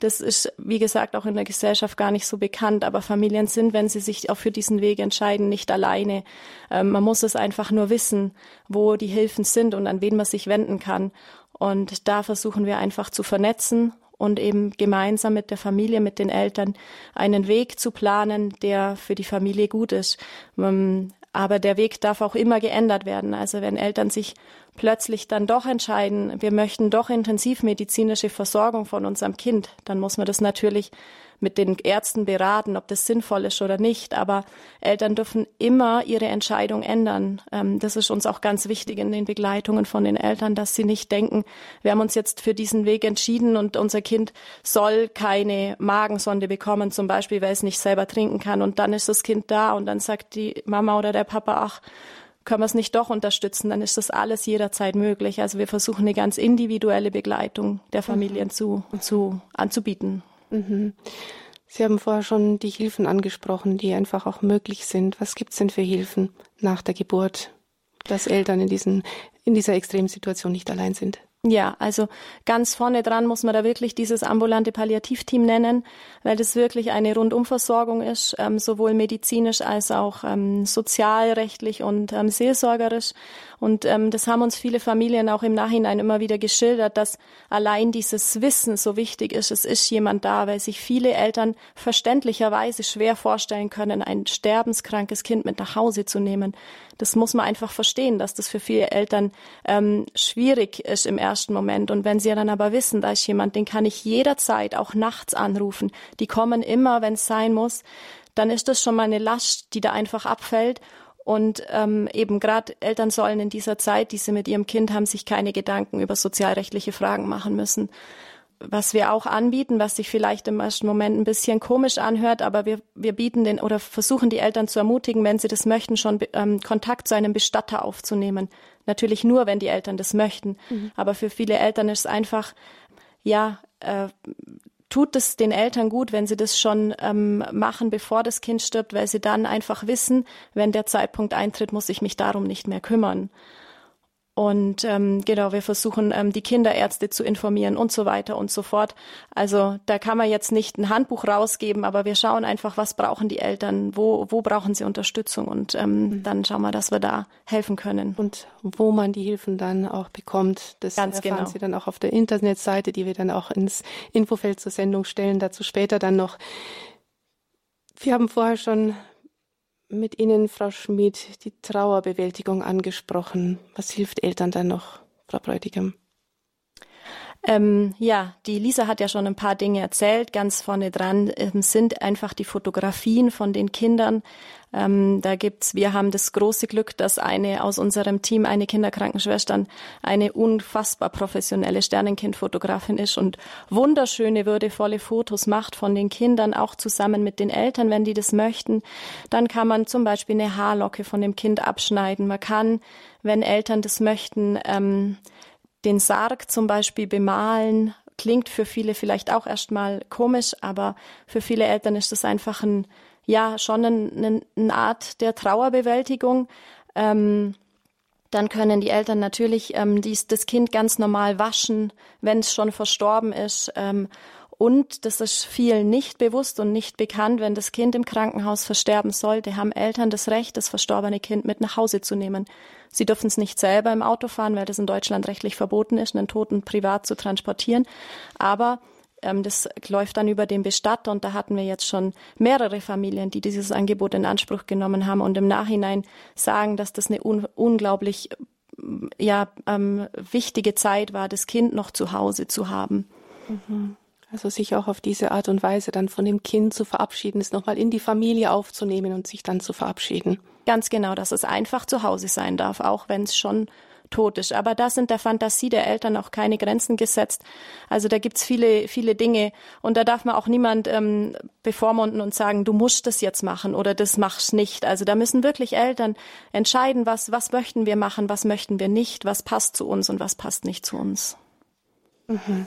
Das ist, wie gesagt, auch in der Gesellschaft gar nicht so bekannt. Aber Familien sind, wenn sie sich auch für diesen Weg entscheiden, nicht alleine. Ähm, man muss es einfach nur wissen, wo die Hilfen sind und an wen man sich wenden kann. Und da versuchen wir einfach zu vernetzen und eben gemeinsam mit der Familie, mit den Eltern einen Weg zu planen, der für die Familie gut ist. Ähm, aber der Weg darf auch immer geändert werden. Also wenn Eltern sich plötzlich dann doch entscheiden, wir möchten doch intensivmedizinische Versorgung von unserem Kind, dann muss man das natürlich mit den Ärzten beraten, ob das sinnvoll ist oder nicht. Aber Eltern dürfen immer ihre Entscheidung ändern. Ähm, das ist uns auch ganz wichtig in den Begleitungen von den Eltern, dass sie nicht denken, wir haben uns jetzt für diesen Weg entschieden und unser Kind soll keine Magensonde bekommen, zum Beispiel, weil es nicht selber trinken kann. Und dann ist das Kind da und dann sagt die Mama oder der Papa, ach, können wir es nicht doch unterstützen, dann ist das alles jederzeit möglich. Also wir versuchen eine ganz individuelle Begleitung der Familien mhm. zu, zu anzubieten. Mhm. Sie haben vorher schon die Hilfen angesprochen, die einfach auch möglich sind. Was gibt es denn für Hilfen nach der Geburt, dass Eltern in, diesen, in dieser Extremsituation nicht allein sind? Ja, also ganz vorne dran muss man da wirklich dieses ambulante Palliativteam nennen, weil das wirklich eine Rundumversorgung ist, ähm, sowohl medizinisch als auch ähm, sozialrechtlich und ähm, seelsorgerisch. Und ähm, das haben uns viele Familien auch im Nachhinein immer wieder geschildert, dass allein dieses Wissen so wichtig ist. Es ist jemand da, weil sich viele Eltern verständlicherweise schwer vorstellen können, ein sterbenskrankes Kind mit nach Hause zu nehmen. Das muss man einfach verstehen, dass das für viele Eltern ähm, schwierig ist im ersten Moment. Und wenn sie dann aber wissen, da ist jemand, den kann ich jederzeit auch nachts anrufen, die kommen immer, wenn es sein muss, dann ist das schon mal eine Last, die da einfach abfällt. Und ähm, eben gerade Eltern sollen in dieser Zeit, die sie mit ihrem Kind haben, sich keine Gedanken über sozialrechtliche Fragen machen müssen. Was wir auch anbieten, was sich vielleicht im ersten Moment ein bisschen komisch anhört, aber wir, wir bieten den oder versuchen die Eltern zu ermutigen, wenn sie das möchten, schon ähm, Kontakt zu einem Bestatter aufzunehmen. Natürlich nur, wenn die Eltern das möchten. Mhm. Aber für viele Eltern ist es einfach, ja, äh, tut es den Eltern gut, wenn sie das schon ähm, machen, bevor das Kind stirbt, weil sie dann einfach wissen, wenn der Zeitpunkt eintritt, muss ich mich darum nicht mehr kümmern. Und ähm, genau, wir versuchen, ähm, die Kinderärzte zu informieren und so weiter und so fort. Also da kann man jetzt nicht ein Handbuch rausgeben, aber wir schauen einfach, was brauchen die Eltern, wo, wo brauchen sie Unterstützung und ähm, mhm. dann schauen wir, dass wir da helfen können. Und wo man die Hilfen dann auch bekommt, das Ganz erfahren genau. Sie dann auch auf der Internetseite, die wir dann auch ins Infofeld zur Sendung stellen, dazu später dann noch. Wir haben vorher schon mit Ihnen, Frau Schmid, die Trauerbewältigung angesprochen. Was hilft Eltern dann noch, Frau Bräutigam? Ähm, ja, die Lisa hat ja schon ein paar Dinge erzählt. Ganz vorne dran ähm, sind einfach die Fotografien von den Kindern. Ähm, da gibt's, wir haben das große Glück, dass eine aus unserem Team, eine Kinderkrankenschwestern, eine unfassbar professionelle Sternenkindfotografin ist und wunderschöne, würdevolle Fotos macht von den Kindern, auch zusammen mit den Eltern, wenn die das möchten. Dann kann man zum Beispiel eine Haarlocke von dem Kind abschneiden. Man kann, wenn Eltern das möchten, ähm, den Sarg zum Beispiel bemalen, klingt für viele vielleicht auch erstmal komisch, aber für viele Eltern ist das einfach ein, ja, schon ein, eine Art der Trauerbewältigung. Ähm, dann können die Eltern natürlich ähm, dies, das Kind ganz normal waschen, wenn es schon verstorben ist. Ähm, und das ist vielen nicht bewusst und nicht bekannt, wenn das Kind im Krankenhaus versterben sollte, haben Eltern das Recht, das verstorbene Kind mit nach Hause zu nehmen. Sie dürfen es nicht selber im Auto fahren, weil das in Deutschland rechtlich verboten ist, einen Toten privat zu transportieren. Aber ähm, das läuft dann über den Bestatter und da hatten wir jetzt schon mehrere Familien, die dieses Angebot in Anspruch genommen haben und im Nachhinein sagen, dass das eine un unglaublich ja, ähm, wichtige Zeit war, das Kind noch zu Hause zu haben. Mhm. Also sich auch auf diese Art und Weise dann von dem Kind zu verabschieden, es nochmal in die Familie aufzunehmen und sich dann zu verabschieden. Ganz genau, dass es einfach zu Hause sein darf, auch wenn es schon tot ist. Aber da sind der Fantasie der Eltern auch keine Grenzen gesetzt. Also da gibt's viele, viele Dinge und da darf man auch niemand ähm, bevormunden und sagen, du musst das jetzt machen oder das machst nicht. Also da müssen wirklich Eltern entscheiden, was, was möchten wir machen, was möchten wir nicht, was passt zu uns und was passt nicht zu uns. Mhm.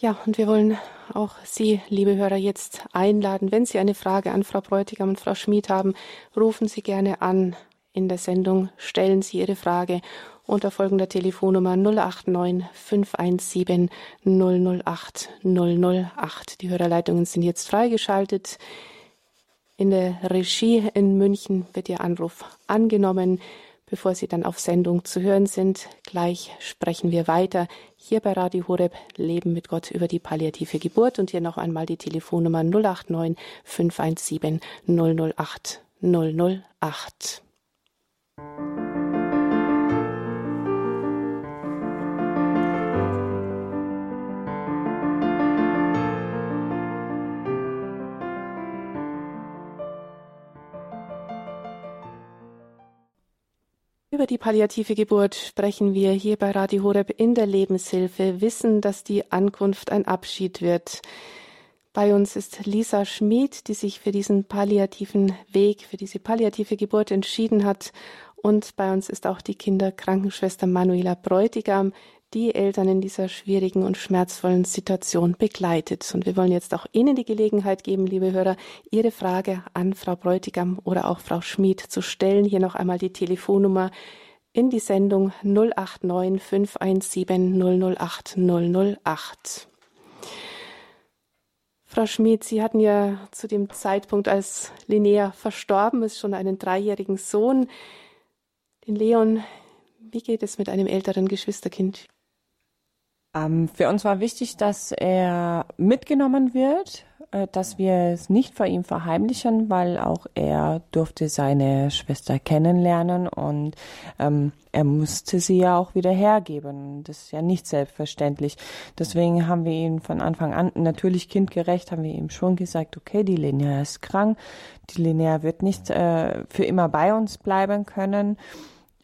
Ja, und wir wollen auch Sie, liebe Hörer, jetzt einladen. Wenn Sie eine Frage an Frau Bräutigam und Frau Schmid haben, rufen Sie gerne an in der Sendung, stellen Sie Ihre Frage unter folgender Telefonnummer 089 517 008 008. Die Hörerleitungen sind jetzt freigeschaltet. In der Regie in München wird Ihr Anruf angenommen bevor Sie dann auf Sendung zu hören sind. Gleich sprechen wir weiter hier bei Radio Horeb Leben mit Gott über die palliative Geburt und hier noch einmal die Telefonnummer 089 517 008 008. die palliative Geburt sprechen wir hier bei Radio Horeb in der Lebenshilfe, wissen, dass die Ankunft ein Abschied wird. Bei uns ist Lisa Schmid, die sich für diesen palliativen Weg, für diese palliative Geburt entschieden hat. Und bei uns ist auch die Kinderkrankenschwester Manuela Bräutigam, die Eltern in dieser schwierigen und schmerzvollen Situation begleitet. Und wir wollen jetzt auch Ihnen die Gelegenheit geben, liebe Hörer, Ihre Frage an Frau Bräutigam oder auch Frau Schmid zu stellen. Hier noch einmal die Telefonnummer in die Sendung 089 517 008 008. Frau Schmid, Sie hatten ja zu dem Zeitpunkt, als Linnea verstorben ist, schon einen dreijährigen Sohn, den Leon. Wie geht es mit einem älteren Geschwisterkind? Ähm, für uns war wichtig, dass er mitgenommen wird, äh, dass wir es nicht vor ihm verheimlichen, weil auch er durfte seine Schwester kennenlernen und ähm, er musste sie ja auch wieder hergeben. Das ist ja nicht selbstverständlich. Deswegen haben wir ihn von Anfang an, natürlich kindgerecht, haben wir ihm schon gesagt, okay, die Linnea ist krank, die Linnea wird nicht äh, für immer bei uns bleiben können.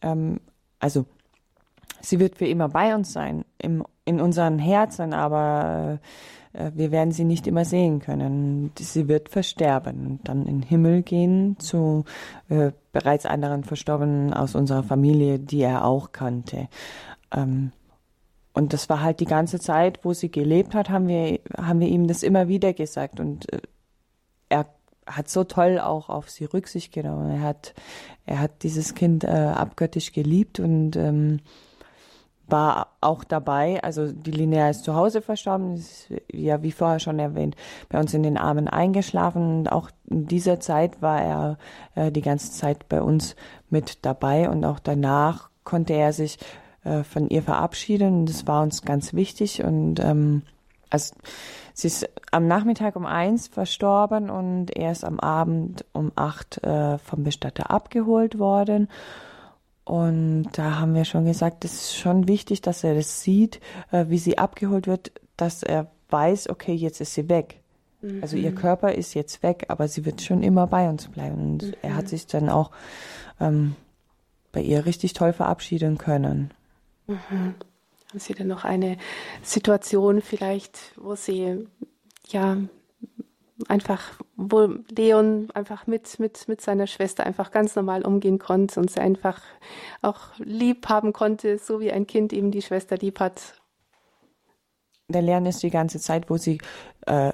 Ähm, also sie wird für immer bei uns sein, im in unseren Herzen, aber äh, wir werden sie nicht immer sehen können. Sie wird versterben und dann in den Himmel gehen zu äh, bereits anderen Verstorbenen aus unserer Familie, die er auch kannte. Ähm, und das war halt die ganze Zeit, wo sie gelebt hat, haben wir, haben wir ihm das immer wieder gesagt. Und äh, er hat so toll auch auf sie Rücksicht genommen. Er hat, er hat dieses Kind äh, abgöttisch geliebt und ähm, war auch dabei. Also die Linnea ist zu Hause verstorben, ist, ja wie vorher schon erwähnt, bei uns in den Armen eingeschlafen. Und auch in dieser Zeit war er äh, die ganze Zeit bei uns mit dabei und auch danach konnte er sich äh, von ihr verabschieden. Das war uns ganz wichtig. Und ähm, also sie ist am Nachmittag um eins verstorben und er ist am Abend um acht äh, vom Bestatter abgeholt worden. Und da haben wir schon gesagt, es ist schon wichtig, dass er das sieht, äh, wie sie abgeholt wird, dass er weiß, okay, jetzt ist sie weg. Mhm. Also ihr Körper ist jetzt weg, aber sie wird schon immer bei uns bleiben. Und mhm. er hat sich dann auch ähm, bei ihr richtig toll verabschieden können. Mhm. Haben Sie denn noch eine Situation vielleicht, wo Sie ja einfach, wo Leon einfach mit, mit, mit seiner Schwester einfach ganz normal umgehen konnte und sie einfach auch lieb haben konnte, so wie ein Kind eben die Schwester lieb hat. Der Leon ist die ganze Zeit, wo sie äh,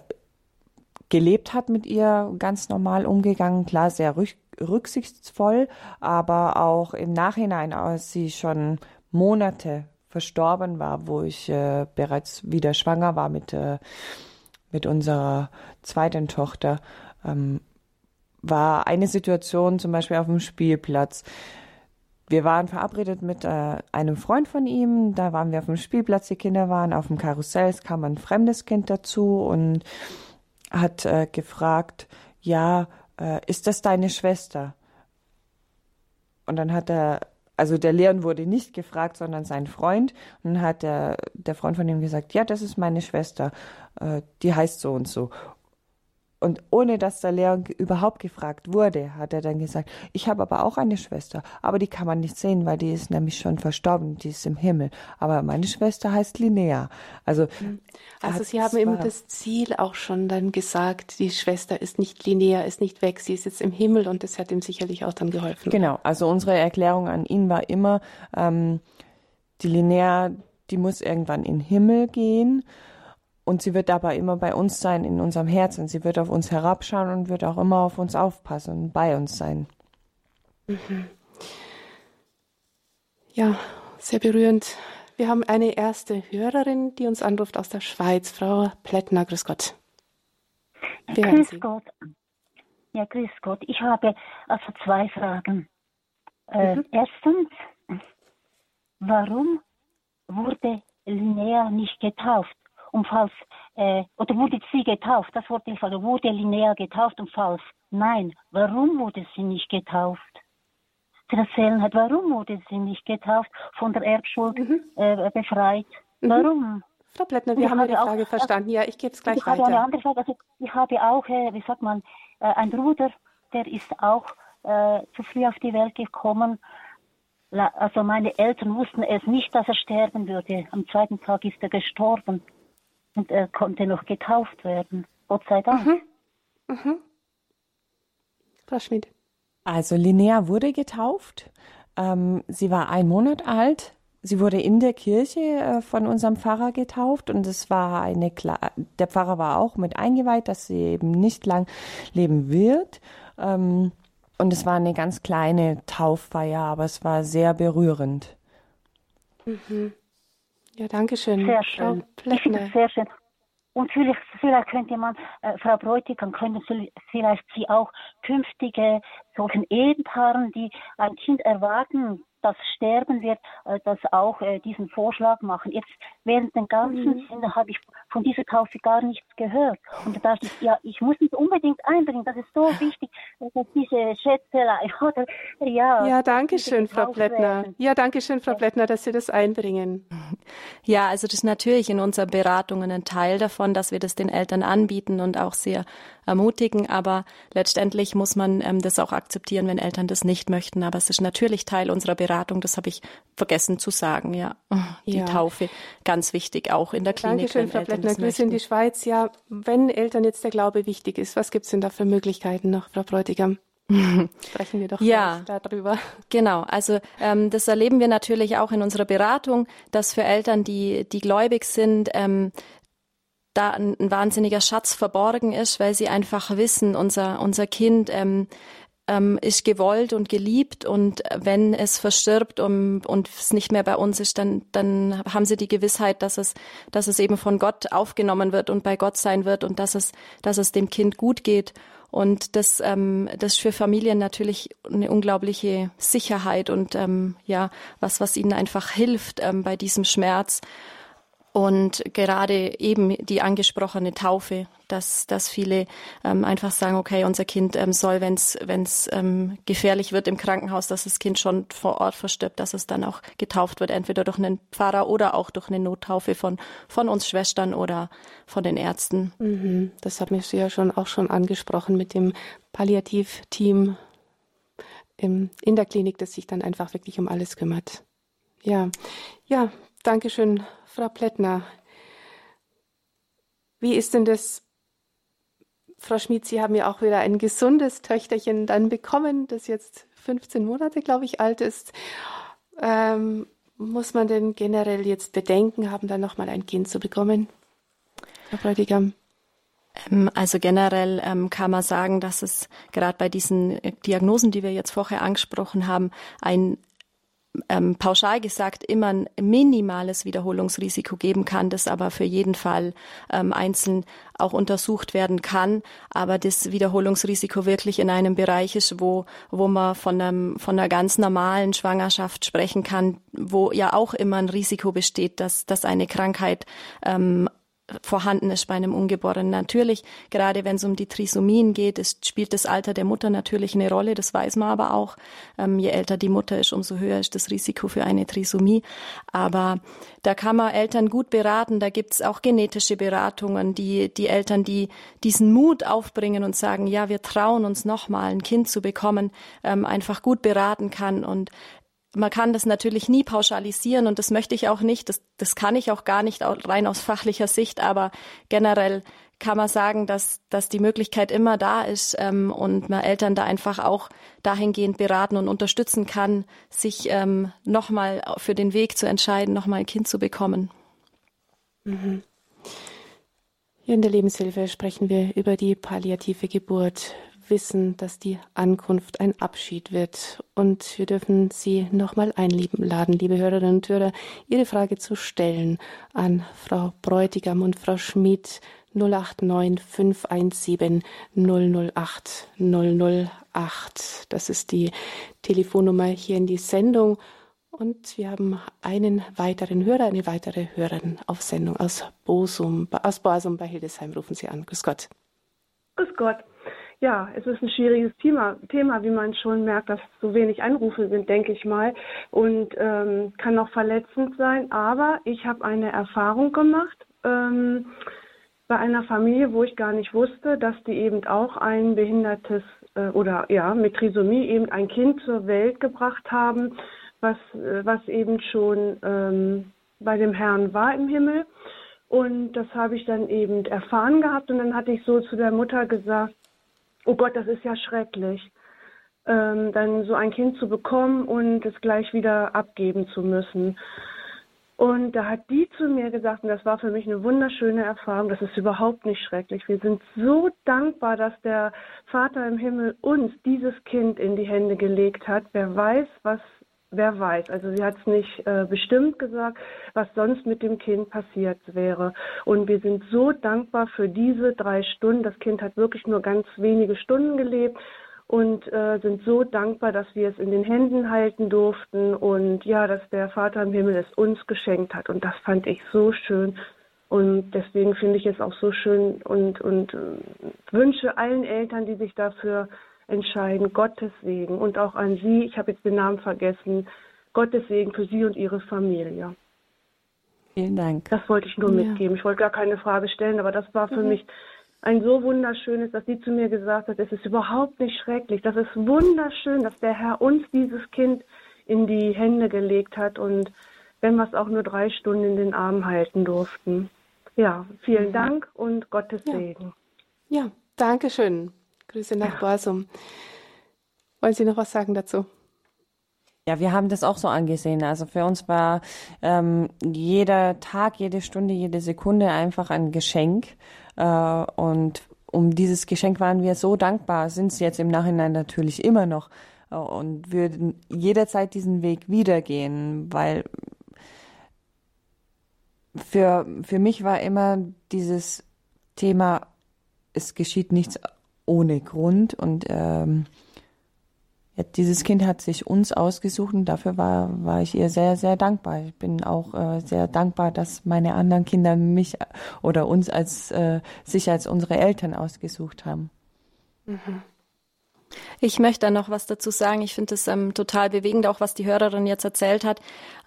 gelebt hat mit ihr, ganz normal umgegangen, klar, sehr rück, rücksichtsvoll, aber auch im Nachhinein, als sie schon Monate verstorben war, wo ich äh, bereits wieder schwanger war mit äh, mit unserer zweiten Tochter ähm, war eine Situation zum Beispiel auf dem Spielplatz. Wir waren verabredet mit äh, einem Freund von ihm, da waren wir auf dem Spielplatz, die Kinder waren auf dem Karussell, es kam ein fremdes Kind dazu und hat äh, gefragt, ja, äh, ist das deine Schwester? Und dann hat er also der Leon wurde nicht gefragt, sondern sein Freund. Und dann hat der, der Freund von ihm gesagt, ja, das ist meine Schwester, äh, die heißt so und so. Und ohne dass der Leon überhaupt gefragt wurde, hat er dann gesagt, ich habe aber auch eine Schwester, aber die kann man nicht sehen, weil die ist nämlich schon verstorben, die ist im Himmel. Aber meine Schwester heißt Linnea. Also, mhm. also Sie haben eben das Ziel auch schon dann gesagt, die Schwester ist nicht Linnea, ist nicht weg, sie ist jetzt im Himmel und das hat ihm sicherlich auch dann geholfen. Genau, also unsere Erklärung an ihn war immer, ähm, die Linnea, die muss irgendwann in den Himmel gehen und sie wird aber immer bei uns sein, in unserem Herzen. Sie wird auf uns herabschauen und wird auch immer auf uns aufpassen und bei uns sein. Mhm. Ja, sehr berührend. Wir haben eine erste Hörerin, die uns anruft aus der Schweiz, Frau Plättner. Grüß Gott. Wir grüß Gott. Ja, grüß Gott. Ich habe also zwei Fragen. Äh, mhm. Erstens, warum wurde Linnea nicht getauft? Und falls, äh, oder wurde sie getauft? Das Wort ist also, wurde Linnea getauft und falls nein, warum wurde sie nicht getauft? Sie erzählen hat, warum wurde sie nicht getauft, von der Erbschuld mhm. äh, befreit? Mhm. Warum? Frau Plättner, wir haben die Frage auch, verstanden. Ja, ich gebe es gleich ich weiter. Habe eine andere Frage. Also, ich habe auch, äh, wie sagt man, äh, ein Bruder, der ist auch äh, zu früh auf die Welt gekommen. Also meine Eltern wussten es nicht, dass er sterben würde. Am zweiten Tag ist er gestorben und er konnte noch getauft werden. Gott sei Dank. Mhm. Mhm. Frau Schmidt. Also Linnea wurde getauft. Ähm, sie war ein Monat alt. Sie wurde in der Kirche äh, von unserem Pfarrer getauft und es war eine Kla der Pfarrer war auch mit eingeweiht, dass sie eben nicht lang leben wird. Ähm, und es war eine ganz kleine Tauffeier, aber es war sehr berührend. Mhm. Ja, danke schön. Sehr schön. Ich finde es sehr schön. Und vielleicht, vielleicht könnte man, äh, Frau Bräutigam, könnte vielleicht Sie auch künftige solchen Ehepaaren, die ein Kind erwarten, das sterben wird, äh, das auch äh, diesen Vorschlag machen. Jetzt während den ganzen mhm. Sinn habe ich von dieser Taufe gar nichts gehört. Und da dachte ich, ja, ich muss mich unbedingt einbringen. Das ist so wichtig, dass diese Schätzelei oder ja. Ja, danke schön, Frau Plättner. Ja, danke schön, Frau Plättner, dass Sie das einbringen. Ja, also das ist natürlich in unseren Beratungen ein Teil davon, dass wir das den Eltern anbieten und auch sehr ermutigen. Aber letztendlich muss man ähm, das auch akzeptieren, wenn Eltern das nicht möchten. Aber es ist natürlich Teil unserer Beratung. Das habe ich vergessen zu sagen. Ja, die ja. Taufe ganz wichtig auch in der Klinik. Dankeschön, Frau Plättner. Grüße in die Schweiz. Ja, wenn Eltern jetzt der Glaube wichtig ist, was gibt es denn da für Möglichkeiten noch, Frau Bräutigam? Sprechen wir doch ja, darüber. Genau, also ähm, das erleben wir natürlich auch in unserer Beratung, dass für Eltern, die, die gläubig sind, ähm, da ein, wahnsinniger Schatz verborgen ist, weil sie einfach wissen, unser, unser Kind ähm, ähm, ist gewollt und geliebt und wenn es verstirbt um, und es nicht mehr bei uns ist, dann, dann haben sie die Gewissheit, dass es, dass es eben von Gott aufgenommen wird und bei Gott sein wird und dass es, dass es dem Kind gut geht. Und das, ähm, das ist für Familien natürlich eine unglaubliche Sicherheit und ähm, ja, was, was ihnen einfach hilft ähm, bei diesem Schmerz. Und gerade eben die angesprochene Taufe, dass, dass viele ähm, einfach sagen, okay, unser Kind ähm, soll, wenn es ähm, gefährlich wird im Krankenhaus, dass das Kind schon vor Ort verstirbt, dass es dann auch getauft wird, entweder durch einen Pfarrer oder auch durch eine Nottaufe von, von uns Schwestern oder von den Ärzten. Mhm. Das hat mich ja schon auch schon angesprochen mit dem Palliativteam in der Klinik, das sich dann einfach wirklich um alles kümmert. Ja, ja, Dankeschön, Frau Plättner. Wie ist denn das, Frau Schmid, Sie haben ja auch wieder ein gesundes Töchterchen dann bekommen, das jetzt 15 Monate, glaube ich, alt ist. Ähm, muss man denn generell jetzt Bedenken haben, dann nochmal ein Kind zu bekommen? Herr Bräutigam. Ähm, also generell ähm, kann man sagen, dass es gerade bei diesen äh, Diagnosen, die wir jetzt vorher angesprochen haben, ein ähm, pauschal gesagt immer ein minimales Wiederholungsrisiko geben kann, das aber für jeden Fall ähm, einzeln auch untersucht werden kann, aber das Wiederholungsrisiko wirklich in einem Bereich ist, wo, wo man von, einem, von einer ganz normalen Schwangerschaft sprechen kann, wo ja auch immer ein Risiko besteht, dass, dass eine Krankheit ähm, vorhanden ist bei einem Ungeborenen. Natürlich, gerade wenn es um die Trisomien geht, ist, spielt das Alter der Mutter natürlich eine Rolle, das weiß man aber auch. Ähm, je älter die Mutter ist, umso höher ist das Risiko für eine Trisomie. Aber da kann man Eltern gut beraten, da gibt's auch genetische Beratungen, die die Eltern, die diesen Mut aufbringen und sagen, ja, wir trauen uns nochmal ein Kind zu bekommen, ähm, einfach gut beraten kann und man kann das natürlich nie pauschalisieren und das möchte ich auch nicht. Das, das kann ich auch gar nicht rein aus fachlicher Sicht, aber generell kann man sagen, dass, dass die Möglichkeit immer da ist ähm, und man Eltern da einfach auch dahingehend beraten und unterstützen kann, sich ähm, nochmal für den Weg zu entscheiden, nochmal ein Kind zu bekommen. Mhm. Hier in der Lebenshilfe sprechen wir über die palliative Geburt wissen, dass die Ankunft ein Abschied wird. Und wir dürfen Sie nochmal einladen, liebe Hörerinnen und Hörer, Ihre Frage zu stellen an Frau Bräutigam und Frau Schmid 089 517 008 008. Das ist die Telefonnummer hier in die Sendung. Und wir haben einen weiteren Hörer, eine weitere Hörerin auf Sendung aus Bosum, aus Bosum bei Hildesheim. Rufen Sie an. Grüß Gott. Grüß Gott. Ja, es ist ein schwieriges Thema, Thema, wie man schon merkt, dass so wenig Anrufe sind, denke ich mal, und ähm, kann auch verletzend sein. Aber ich habe eine Erfahrung gemacht ähm, bei einer Familie, wo ich gar nicht wusste, dass die eben auch ein behindertes äh, oder ja mit Trisomie eben ein Kind zur Welt gebracht haben, was äh, was eben schon ähm, bei dem Herrn war im Himmel. Und das habe ich dann eben erfahren gehabt und dann hatte ich so zu der Mutter gesagt, oh Gott, das ist ja schrecklich, ähm, dann so ein Kind zu bekommen und es gleich wieder abgeben zu müssen. Und da hat die zu mir gesagt, und das war für mich eine wunderschöne Erfahrung, das ist überhaupt nicht schrecklich. Wir sind so dankbar, dass der Vater im Himmel uns dieses Kind in die Hände gelegt hat. Wer weiß, was wer weiß. Also sie hat es nicht äh, bestimmt gesagt, was sonst mit dem Kind passiert wäre. Und wir sind so dankbar für diese drei Stunden. Das Kind hat wirklich nur ganz wenige Stunden gelebt und äh, sind so dankbar, dass wir es in den Händen halten durften und ja, dass der Vater im Himmel es uns geschenkt hat. Und das fand ich so schön. Und deswegen finde ich es auch so schön und, und äh, wünsche allen Eltern, die sich dafür entscheiden. Gottes Segen und auch an Sie, ich habe jetzt den Namen vergessen, Gottes Segen für Sie und Ihre Familie. Vielen Dank. Das wollte ich nur ja. mitgeben. Ich wollte gar keine Frage stellen, aber das war für mhm. mich ein so wunderschönes, dass sie zu mir gesagt hat, es ist überhaupt nicht schrecklich. Das ist wunderschön, dass der Herr uns dieses Kind in die Hände gelegt hat und wenn wir es auch nur drei Stunden in den Arm halten durften. Ja, vielen mhm. Dank und Gottes ja. Segen. Ja, danke schön. Grüße nach ja. Borsum. Wollen Sie noch was sagen dazu? Ja, wir haben das auch so angesehen. Also für uns war ähm, jeder Tag, jede Stunde, jede Sekunde einfach ein Geschenk. Äh, und um dieses Geschenk waren wir so dankbar, sind es jetzt im Nachhinein natürlich immer noch äh, und würden jederzeit diesen Weg wiedergehen, weil für, für mich war immer dieses Thema, es geschieht nichts ohne Grund und ähm, ja, dieses Kind hat sich uns ausgesucht und dafür war, war ich ihr sehr, sehr dankbar. Ich bin auch äh, sehr dankbar, dass meine anderen Kinder mich oder uns als äh, sich als unsere Eltern ausgesucht haben. Mhm. Ich möchte da noch was dazu sagen. Ich finde es ähm, total bewegend, auch was die Hörerin jetzt erzählt hat.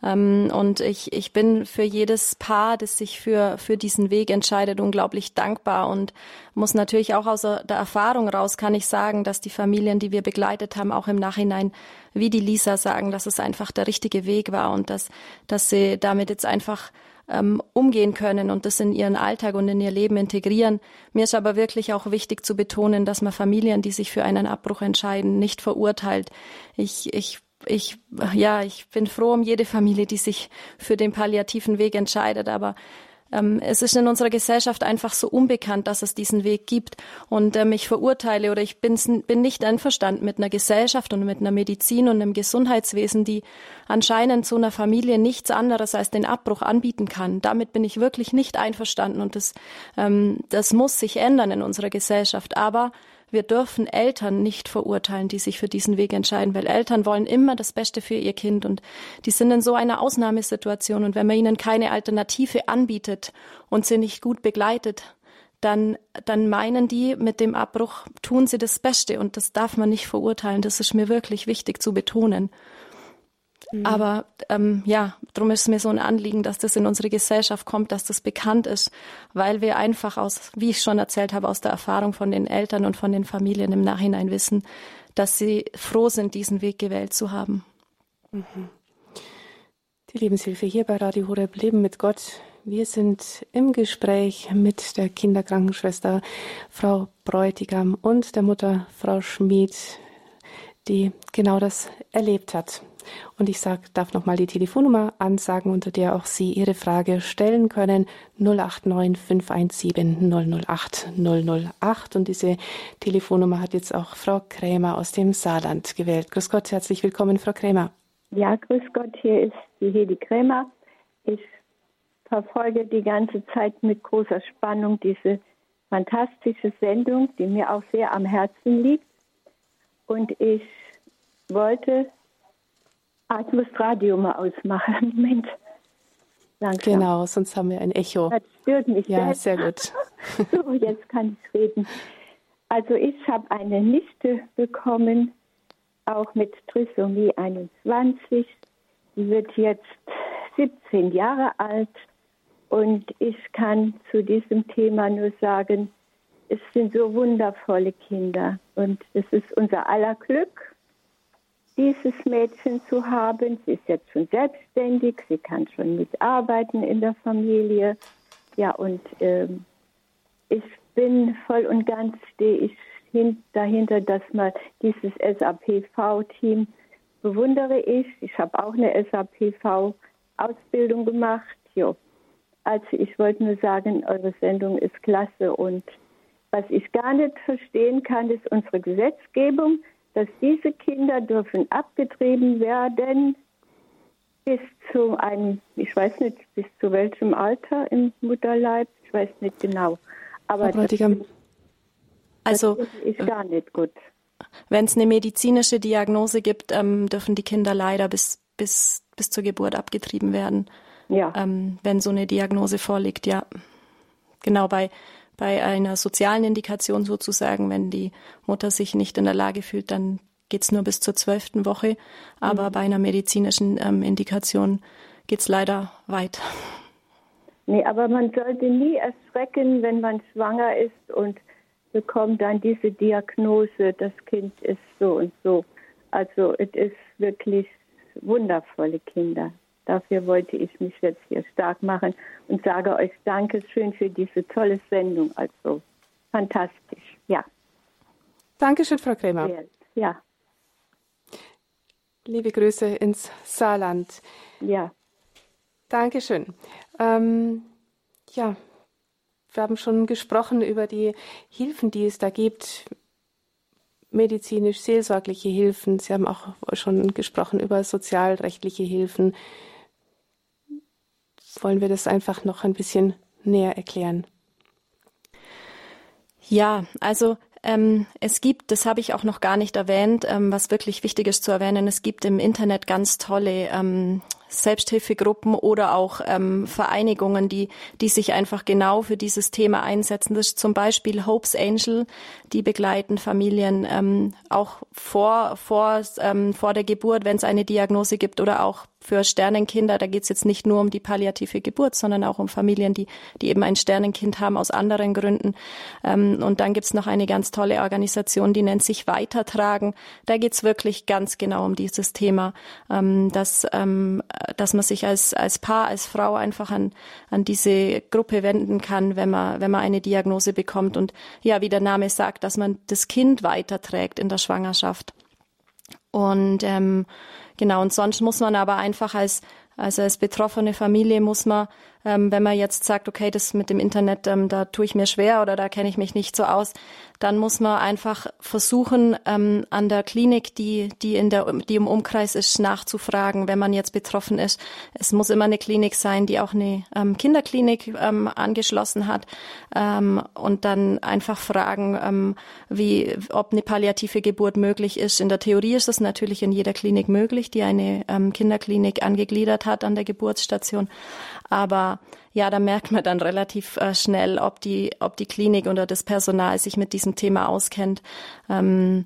Ähm, und ich, ich bin für jedes Paar, das sich für, für diesen Weg entscheidet, unglaublich dankbar und muss natürlich auch aus der Erfahrung raus, kann ich sagen, dass die Familien, die wir begleitet haben, auch im Nachhinein, wie die Lisa sagen, dass es einfach der richtige Weg war und dass, dass sie damit jetzt einfach ähm, umgehen können und das in ihren Alltag und in ihr Leben integrieren. Mir ist aber wirklich auch wichtig zu betonen, dass man Familien, die sich für einen Abbruch entscheiden, nicht verurteilt. Ich, ich ich, ja, ich bin froh um jede Familie, die sich für den palliativen Weg entscheidet, aber ähm, es ist in unserer Gesellschaft einfach so unbekannt, dass es diesen Weg gibt. Und ähm, ich verurteile oder ich bin, bin nicht einverstanden mit einer Gesellschaft und mit einer Medizin und einem Gesundheitswesen, die anscheinend so einer Familie nichts anderes als den Abbruch anbieten kann. Damit bin ich wirklich nicht einverstanden und das, ähm, das muss sich ändern in unserer Gesellschaft. Aber wir dürfen Eltern nicht verurteilen, die sich für diesen Weg entscheiden, weil Eltern wollen immer das Beste für ihr Kind und die sind in so einer Ausnahmesituation und wenn man ihnen keine Alternative anbietet und sie nicht gut begleitet, dann, dann meinen die, mit dem Abbruch tun sie das Beste und das darf man nicht verurteilen. Das ist mir wirklich wichtig zu betonen. Mhm. Aber ähm, ja, darum ist es mir so ein Anliegen, dass das in unsere Gesellschaft kommt, dass das bekannt ist, weil wir einfach aus, wie ich schon erzählt habe, aus der Erfahrung von den Eltern und von den Familien im Nachhinein wissen, dass sie froh sind, diesen Weg gewählt zu haben. Mhm. Die Lebenshilfe hier bei Radio Horeb Leben mit Gott. Wir sind im Gespräch mit der Kinderkrankenschwester Frau Bräutigam und der Mutter Frau Schmid, die genau das erlebt hat. Und ich sag, darf nochmal die Telefonnummer ansagen, unter der auch Sie Ihre Frage stellen können. 089 517 008 008. Und diese Telefonnummer hat jetzt auch Frau Krämer aus dem Saarland gewählt. Grüß Gott, herzlich willkommen, Frau Krämer. Ja, grüß Gott, hier ist die Hedi Krämer. Ich verfolge die ganze Zeit mit großer Spannung diese fantastische Sendung, die mir auch sehr am Herzen liegt. Und ich wollte Ah, ich muss das Radio mal ausmachen. Moment. Langsam. Genau, sonst haben wir ein Echo. Das stört mich. Ja, sehr gut. so, jetzt kann ich reden. Also ich habe eine Nichte bekommen, auch mit Trisomie 21. Die wird jetzt 17 Jahre alt und ich kann zu diesem Thema nur sagen, es sind so wundervolle Kinder und es ist unser aller Glück dieses Mädchen zu haben. Sie ist jetzt schon selbstständig, sie kann schon mitarbeiten in der Familie. Ja, und ähm, ich bin voll und ganz, stehe ich dahinter, dass man dieses SAPV-Team bewundere ich. Ich habe auch eine SAPV-Ausbildung gemacht. Jo. Also ich wollte nur sagen, eure Sendung ist klasse und was ich gar nicht verstehen kann, ist unsere Gesetzgebung dass diese Kinder dürfen abgetrieben werden bis zu einem, ich weiß nicht, bis zu welchem Alter im Mutterleib, ich weiß nicht genau. Aber das, also, das ist gar nicht gut. Wenn es eine medizinische Diagnose gibt, ähm, dürfen die Kinder leider bis, bis, bis zur Geburt abgetrieben werden. Ja. Ähm, wenn so eine Diagnose vorliegt, ja. Genau bei bei einer sozialen Indikation sozusagen, wenn die Mutter sich nicht in der Lage fühlt, dann geht es nur bis zur zwölften Woche. Aber mhm. bei einer medizinischen ähm, Indikation geht es leider weit. Nee, aber man sollte nie erschrecken, wenn man schwanger ist und bekommt dann diese Diagnose, das Kind ist so und so. Also es ist wirklich wundervolle Kinder. Dafür wollte ich mich jetzt hier stark machen und sage euch Dankeschön für diese tolle Sendung. Also fantastisch, ja. Dankeschön, Frau Krämer. Ja. Liebe Grüße ins Saarland. Ja. Dankeschön. Ähm, ja, wir haben schon gesprochen über die Hilfen, die es da gibt, medizinisch-seelsorgliche Hilfen. Sie haben auch schon gesprochen über sozialrechtliche Hilfen. Wollen wir das einfach noch ein bisschen näher erklären? Ja, also ähm, es gibt, das habe ich auch noch gar nicht erwähnt, ähm, was wirklich wichtig ist zu erwähnen, es gibt im Internet ganz tolle ähm, Selbsthilfegruppen oder auch ähm, Vereinigungen, die, die sich einfach genau für dieses Thema einsetzen. Das ist zum Beispiel Hope's Angel, die begleiten Familien ähm, auch vor, vor, ähm, vor der Geburt, wenn es eine Diagnose gibt oder auch für Sternenkinder, da geht es jetzt nicht nur um die palliative Geburt, sondern auch um Familien, die, die eben ein Sternenkind haben aus anderen Gründen. Ähm, und dann gibt's noch eine ganz tolle Organisation, die nennt sich Weitertragen. Da geht's wirklich ganz genau um dieses Thema, ähm, dass, ähm, dass man sich als, als Paar, als Frau einfach an, an diese Gruppe wenden kann, wenn man, wenn man eine Diagnose bekommt. Und ja, wie der Name sagt, dass man das Kind weiterträgt in der Schwangerschaft. Und ähm, Genau, und sonst muss man aber einfach als, also als betroffene Familie muss man ähm, wenn man jetzt sagt, okay, das mit dem Internet, ähm, da tue ich mir schwer oder da kenne ich mich nicht so aus, dann muss man einfach versuchen, ähm, an der Klinik, die, die in der, die im Umkreis ist, nachzufragen, wenn man jetzt betroffen ist. Es muss immer eine Klinik sein, die auch eine ähm, Kinderklinik ähm, angeschlossen hat ähm, und dann einfach fragen, wie, ob eine palliative Geburt möglich ist. In der Theorie ist das natürlich in jeder Klinik möglich, die eine Kinderklinik angegliedert hat an der Geburtsstation. Aber ja, da merkt man dann relativ äh, schnell, ob die, ob die Klinik oder das Personal sich mit diesem Thema auskennt. Ähm,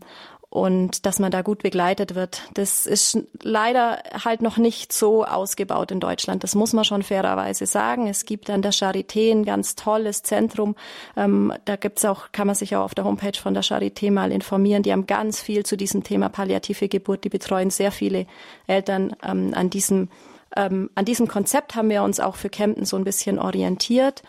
und dass man da gut begleitet wird. Das ist leider halt noch nicht so ausgebaut in Deutschland. Das muss man schon fairerweise sagen. Es gibt an der Charité ein ganz tolles Zentrum. Ähm, da gibt's auch, kann man sich auch auf der Homepage von der Charité mal informieren. Die haben ganz viel zu diesem Thema palliative Geburt. Die betreuen sehr viele Eltern ähm, an diesem ähm, an diesem Konzept haben wir uns auch für Kempten so ein bisschen orientiert.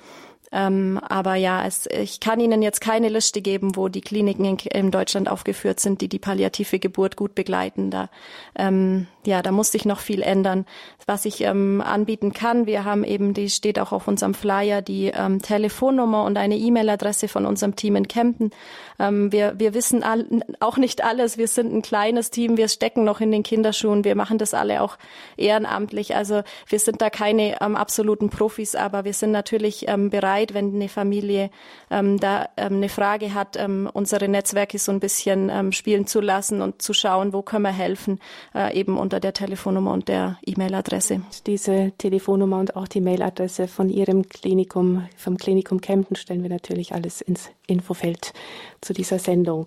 Ähm, aber ja, es, ich kann Ihnen jetzt keine Liste geben, wo die Kliniken in, in Deutschland aufgeführt sind, die die palliative Geburt gut begleiten. Da, ähm, ja, da muss sich noch viel ändern. Was ich ähm, anbieten kann, wir haben eben, die steht auch auf unserem Flyer, die ähm, Telefonnummer und eine E-Mail-Adresse von unserem Team in Kempten. Ähm, wir, wir wissen all, auch nicht alles. Wir sind ein kleines Team. Wir stecken noch in den Kinderschuhen. Wir machen das alle auch ehrenamtlich. Also wir sind da keine ähm, absoluten Profis, aber wir sind natürlich ähm, bereit, wenn eine Familie ähm, da ähm, eine Frage hat, ähm, unsere Netzwerke so ein bisschen ähm, spielen zu lassen und zu schauen, wo können wir helfen, äh, eben unter der Telefonnummer und der E-Mail-Adresse. Diese Telefonnummer und auch die Mailadresse von Ihrem Klinikum, vom Klinikum Kempten stellen wir natürlich alles ins Infofeld zu dieser Sendung.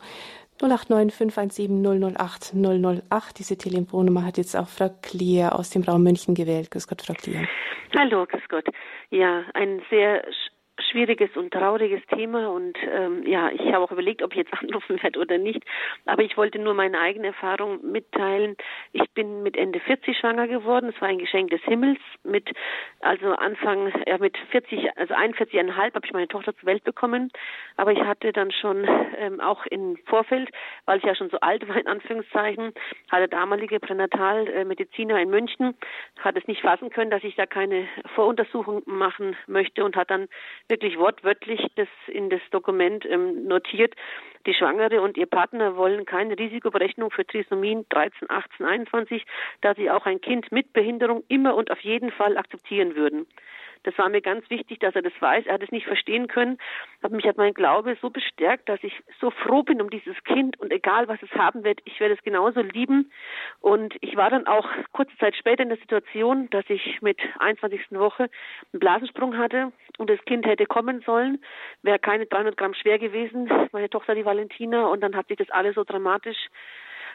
089 517 008 008. Diese Telefonnummer hat jetzt auch Frau Klier aus dem Raum München gewählt. Grüß Gott, Frau Klier. Hallo, grüß Gott. Ja, ein sehr schwieriges und trauriges Thema und ähm, ja, ich habe auch überlegt, ob ich jetzt anrufen werde oder nicht. Aber ich wollte nur meine eigene Erfahrung mitteilen. Ich bin mit Ende 40 schwanger geworden. Es war ein Geschenk des Himmels. Mit also Anfang ja, mit 40, also 41,5 habe ich meine Tochter zur Welt bekommen. Aber ich hatte dann schon ähm, auch im Vorfeld, weil ich ja schon so alt war in Anführungszeichen, hatte damalige Pränatalmediziner in München, hat es nicht fassen können, dass ich da keine Voruntersuchung machen möchte und hat dann wirklich wortwörtlich das in das Dokument ähm, notiert. Die Schwangere und ihr Partner wollen keine Risikoberechnung für Trisomien 13, 18, 21, da sie auch ein Kind mit Behinderung immer und auf jeden Fall akzeptieren würden. Das war mir ganz wichtig, dass er das weiß. Er hat es nicht verstehen können. Aber mich hat mein Glaube so bestärkt, dass ich so froh bin um dieses Kind und egal was es haben wird, ich werde es genauso lieben. Und ich war dann auch kurze Zeit später in der Situation, dass ich mit 21. Woche einen Blasensprung hatte und das Kind hätte kommen sollen, wäre keine 300 Gramm schwer gewesen, meine Tochter die Valentina und dann hat sich das alles so dramatisch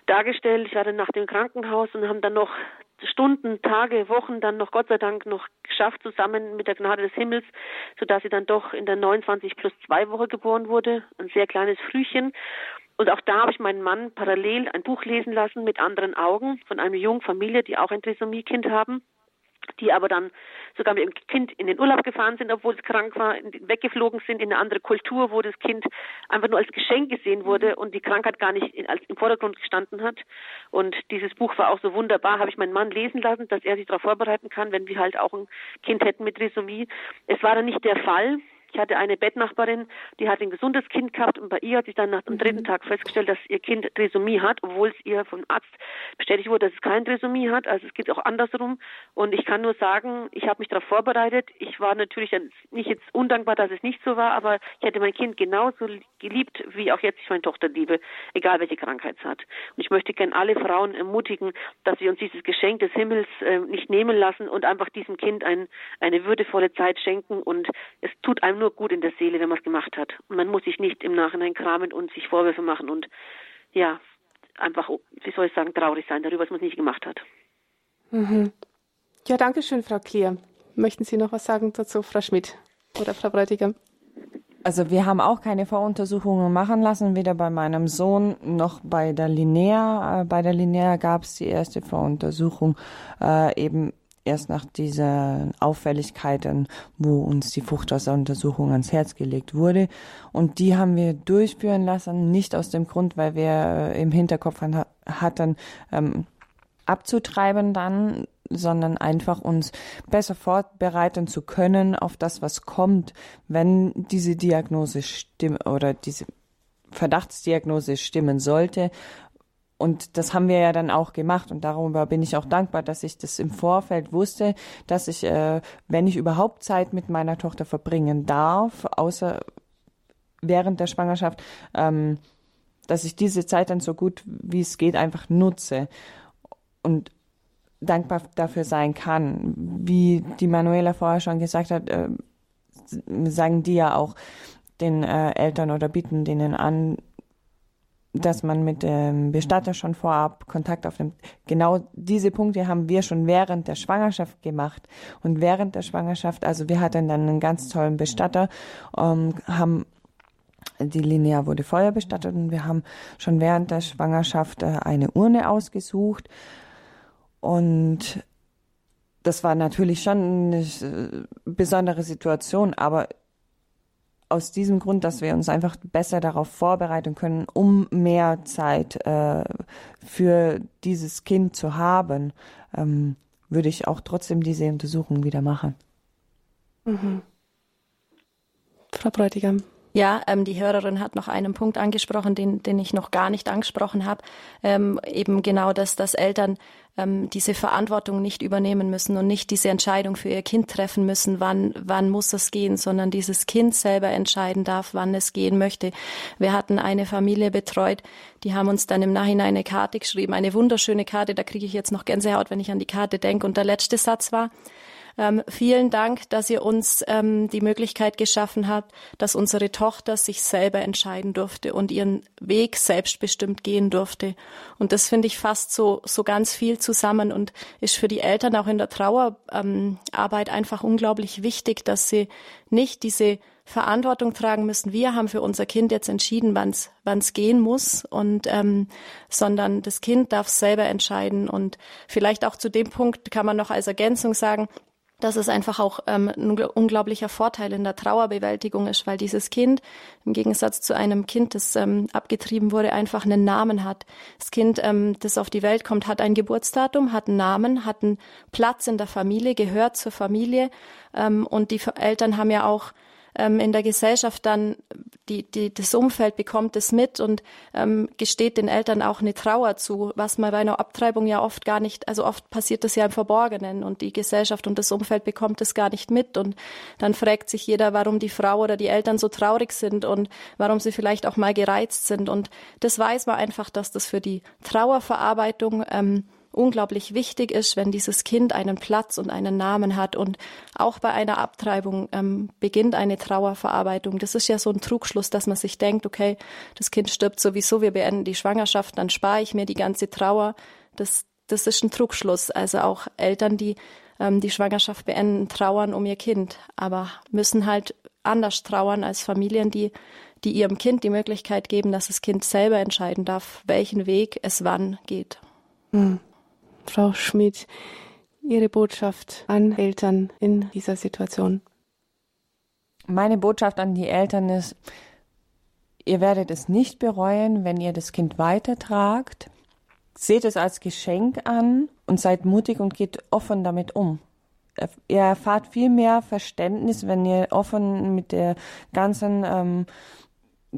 dargestellt. Ich war dann nach dem Krankenhaus und haben dann noch Stunden, Tage, Wochen dann noch Gott sei Dank noch geschafft, zusammen mit der Gnade des Himmels, sodass sie dann doch in der 29 plus 2 Woche geboren wurde. Ein sehr kleines Frühchen. Und auch da habe ich meinen Mann parallel ein Buch lesen lassen mit anderen Augen von einer jungen Familie, die auch ein Trisomie-Kind haben. Die aber dann sogar mit dem Kind in den Urlaub gefahren sind, obwohl es krank war, weggeflogen sind in eine andere Kultur, wo das Kind einfach nur als Geschenk gesehen wurde und die Krankheit gar nicht in, als im Vordergrund gestanden hat. Und dieses Buch war auch so wunderbar, habe ich meinen Mann lesen lassen, dass er sich darauf vorbereiten kann, wenn wir halt auch ein Kind hätten mit Trisomie. Es war dann nicht der Fall. Ich hatte eine Bettnachbarin, die hat ein gesundes Kind gehabt und bei ihr hat sich dann nach dem dritten mhm. Tag festgestellt, dass ihr Kind Trisomie hat, obwohl es ihr vom Arzt bestätigt wurde, dass es kein Trisomie hat. Also es geht auch andersrum. Und ich kann nur sagen, ich habe mich darauf vorbereitet. Ich war natürlich nicht jetzt undankbar, dass es nicht so war, aber ich hätte mein Kind genauso geliebt, wie auch jetzt ich meine Tochter liebe, egal welche Krankheit es hat. Und ich möchte gerne alle Frauen ermutigen, dass wir uns dieses Geschenk des Himmels äh, nicht nehmen lassen und einfach diesem Kind ein, eine würdevolle Zeit schenken. Und es tut einem nur gut in der Seele, wenn man es gemacht hat. Und man muss sich nicht im Nachhinein kramen und sich Vorwürfe machen und ja, einfach, wie soll ich sagen, traurig sein darüber, was man nicht gemacht hat. Mhm. Ja, danke schön, Frau Klier. Möchten Sie noch was sagen dazu, Frau Schmidt oder Frau Bräutigam? Also wir haben auch keine Voruntersuchungen machen lassen, weder bei meinem Sohn noch bei der Linnea. Äh, bei der Linnea gab es die erste Voruntersuchung äh, eben erst nach diesen Auffälligkeiten, wo uns die Fruchtwasseruntersuchung ans Herz gelegt wurde. Und die haben wir durchführen lassen, nicht aus dem Grund, weil wir im Hinterkopf hatten, ähm, abzutreiben dann, sondern einfach uns besser vorbereiten zu können auf das, was kommt, wenn diese Diagnose stimmt oder diese Verdachtsdiagnose stimmen sollte und das haben wir ja dann auch gemacht und darüber bin ich auch dankbar, dass ich das im Vorfeld wusste, dass ich, äh, wenn ich überhaupt Zeit mit meiner Tochter verbringen darf, außer während der Schwangerschaft, ähm, dass ich diese Zeit dann so gut wie es geht einfach nutze und dankbar dafür sein kann. Wie die Manuela vorher schon gesagt hat, äh, sagen die ja auch den äh, Eltern oder bieten denen an, dass man mit dem Bestatter schon vorab Kontakt aufnimmt. Genau diese Punkte haben wir schon während der Schwangerschaft gemacht. Und während der Schwangerschaft, also wir hatten dann einen ganz tollen Bestatter, ähm, haben die Linnea wurde vorher bestattet und wir haben schon während der Schwangerschaft äh, eine Urne ausgesucht. Und das war natürlich schon eine äh, besondere Situation, aber aus diesem Grund, dass wir uns einfach besser darauf vorbereiten können, um mehr Zeit äh, für dieses Kind zu haben, ähm, würde ich auch trotzdem diese Untersuchung wieder machen. Mhm. Frau Bräutigam. Ja, ähm, die Hörerin hat noch einen Punkt angesprochen, den, den ich noch gar nicht angesprochen habe. Ähm, eben genau das, dass Eltern ähm, diese Verantwortung nicht übernehmen müssen und nicht diese Entscheidung für ihr Kind treffen müssen, wann, wann muss es gehen, sondern dieses Kind selber entscheiden darf, wann es gehen möchte. Wir hatten eine Familie betreut, die haben uns dann im Nachhinein eine Karte geschrieben, eine wunderschöne Karte, da kriege ich jetzt noch Gänsehaut, wenn ich an die Karte denke. Und der letzte Satz war, ähm, vielen Dank, dass ihr uns ähm, die Möglichkeit geschaffen habt, dass unsere Tochter sich selber entscheiden durfte und ihren Weg selbstbestimmt gehen durfte. Und das finde ich fast so, so ganz viel zusammen und ist für die Eltern auch in der Trauerarbeit ähm, einfach unglaublich wichtig, dass sie nicht diese Verantwortung tragen müssen. Wir haben für unser Kind jetzt entschieden, wann es gehen muss und ähm, sondern das Kind darf selber entscheiden und vielleicht auch zu dem Punkt kann man noch als Ergänzung sagen, dass es einfach auch ähm, ein unglaublicher Vorteil in der Trauerbewältigung ist, weil dieses Kind im Gegensatz zu einem Kind, das ähm, abgetrieben wurde, einfach einen Namen hat. Das Kind, ähm, das auf die Welt kommt, hat ein Geburtsdatum, hat einen Namen, hat einen Platz in der Familie, gehört zur Familie ähm, und die Eltern haben ja auch ähm, in der Gesellschaft dann die, die, das Umfeld bekommt es mit und ähm, gesteht den Eltern auch eine Trauer zu, was man bei einer Abtreibung ja oft gar nicht, also oft passiert das ja im Verborgenen und die Gesellschaft und das Umfeld bekommt es gar nicht mit und dann fragt sich jeder, warum die Frau oder die Eltern so traurig sind und warum sie vielleicht auch mal gereizt sind und das weiß man einfach, dass das für die Trauerverarbeitung ähm, unglaublich wichtig ist, wenn dieses Kind einen Platz und einen Namen hat. Und auch bei einer Abtreibung ähm, beginnt eine Trauerverarbeitung. Das ist ja so ein Trugschluss, dass man sich denkt, okay, das Kind stirbt sowieso, wir beenden die Schwangerschaft, dann spare ich mir die ganze Trauer. Das, das ist ein Trugschluss. Also auch Eltern, die ähm, die Schwangerschaft beenden, trauern um ihr Kind, aber müssen halt anders trauern als Familien, die die ihrem Kind die Möglichkeit geben, dass das Kind selber entscheiden darf, welchen Weg es wann geht. Hm. Frau Schmidt, Ihre Botschaft an Eltern in dieser Situation? Meine Botschaft an die Eltern ist, ihr werdet es nicht bereuen, wenn ihr das Kind weitertragt. Seht es als Geschenk an und seid mutig und geht offen damit um. Ihr erfahrt viel mehr Verständnis, wenn ihr offen mit der ganzen ähm,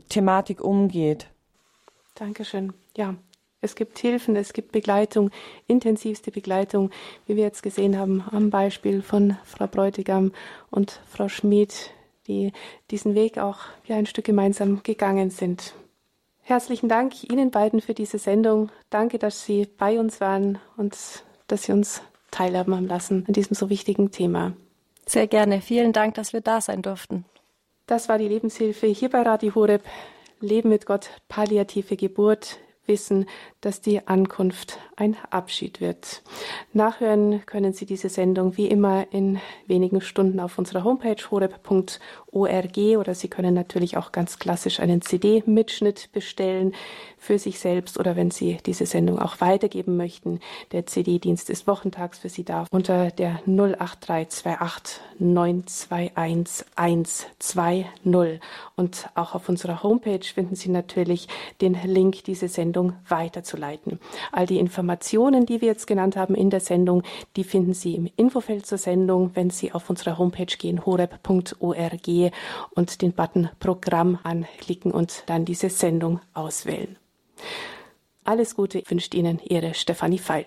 Thematik umgeht. Dankeschön. Ja, es gibt Hilfen, es gibt Begleitung, intensivste Begleitung, wie wir jetzt gesehen haben am Beispiel von Frau Bräutigam und Frau Schmid, die diesen Weg auch ja ein Stück gemeinsam gegangen sind. Herzlichen Dank Ihnen beiden für diese Sendung. Danke, dass Sie bei uns waren und dass Sie uns teilhaben haben lassen an diesem so wichtigen Thema. Sehr gerne. Vielen Dank, dass wir da sein durften. Das war die Lebenshilfe hier bei Radio Horeb. Leben mit Gott, palliative Geburt wissen, dass die Ankunft ein Abschied wird. Nachhören können Sie diese Sendung wie immer in wenigen Stunden auf unserer Homepage horeb.org oder Sie können natürlich auch ganz klassisch einen CD-Mitschnitt bestellen für sich selbst oder wenn Sie diese Sendung auch weitergeben möchten. Der CD-Dienst ist wochentags für Sie da unter der 08328 921 120 und auch auf unserer Homepage finden Sie natürlich den Link, diese Sendung weiterzuleiten. All die Informationen, die wir jetzt genannt haben in der Sendung, die finden Sie im Infofeld zur Sendung, wenn Sie auf unserer Homepage gehen, horeb.org und den Button Programm anklicken und dann diese Sendung auswählen. Alles Gute wünscht Ihnen Ihre Stefanie Feil.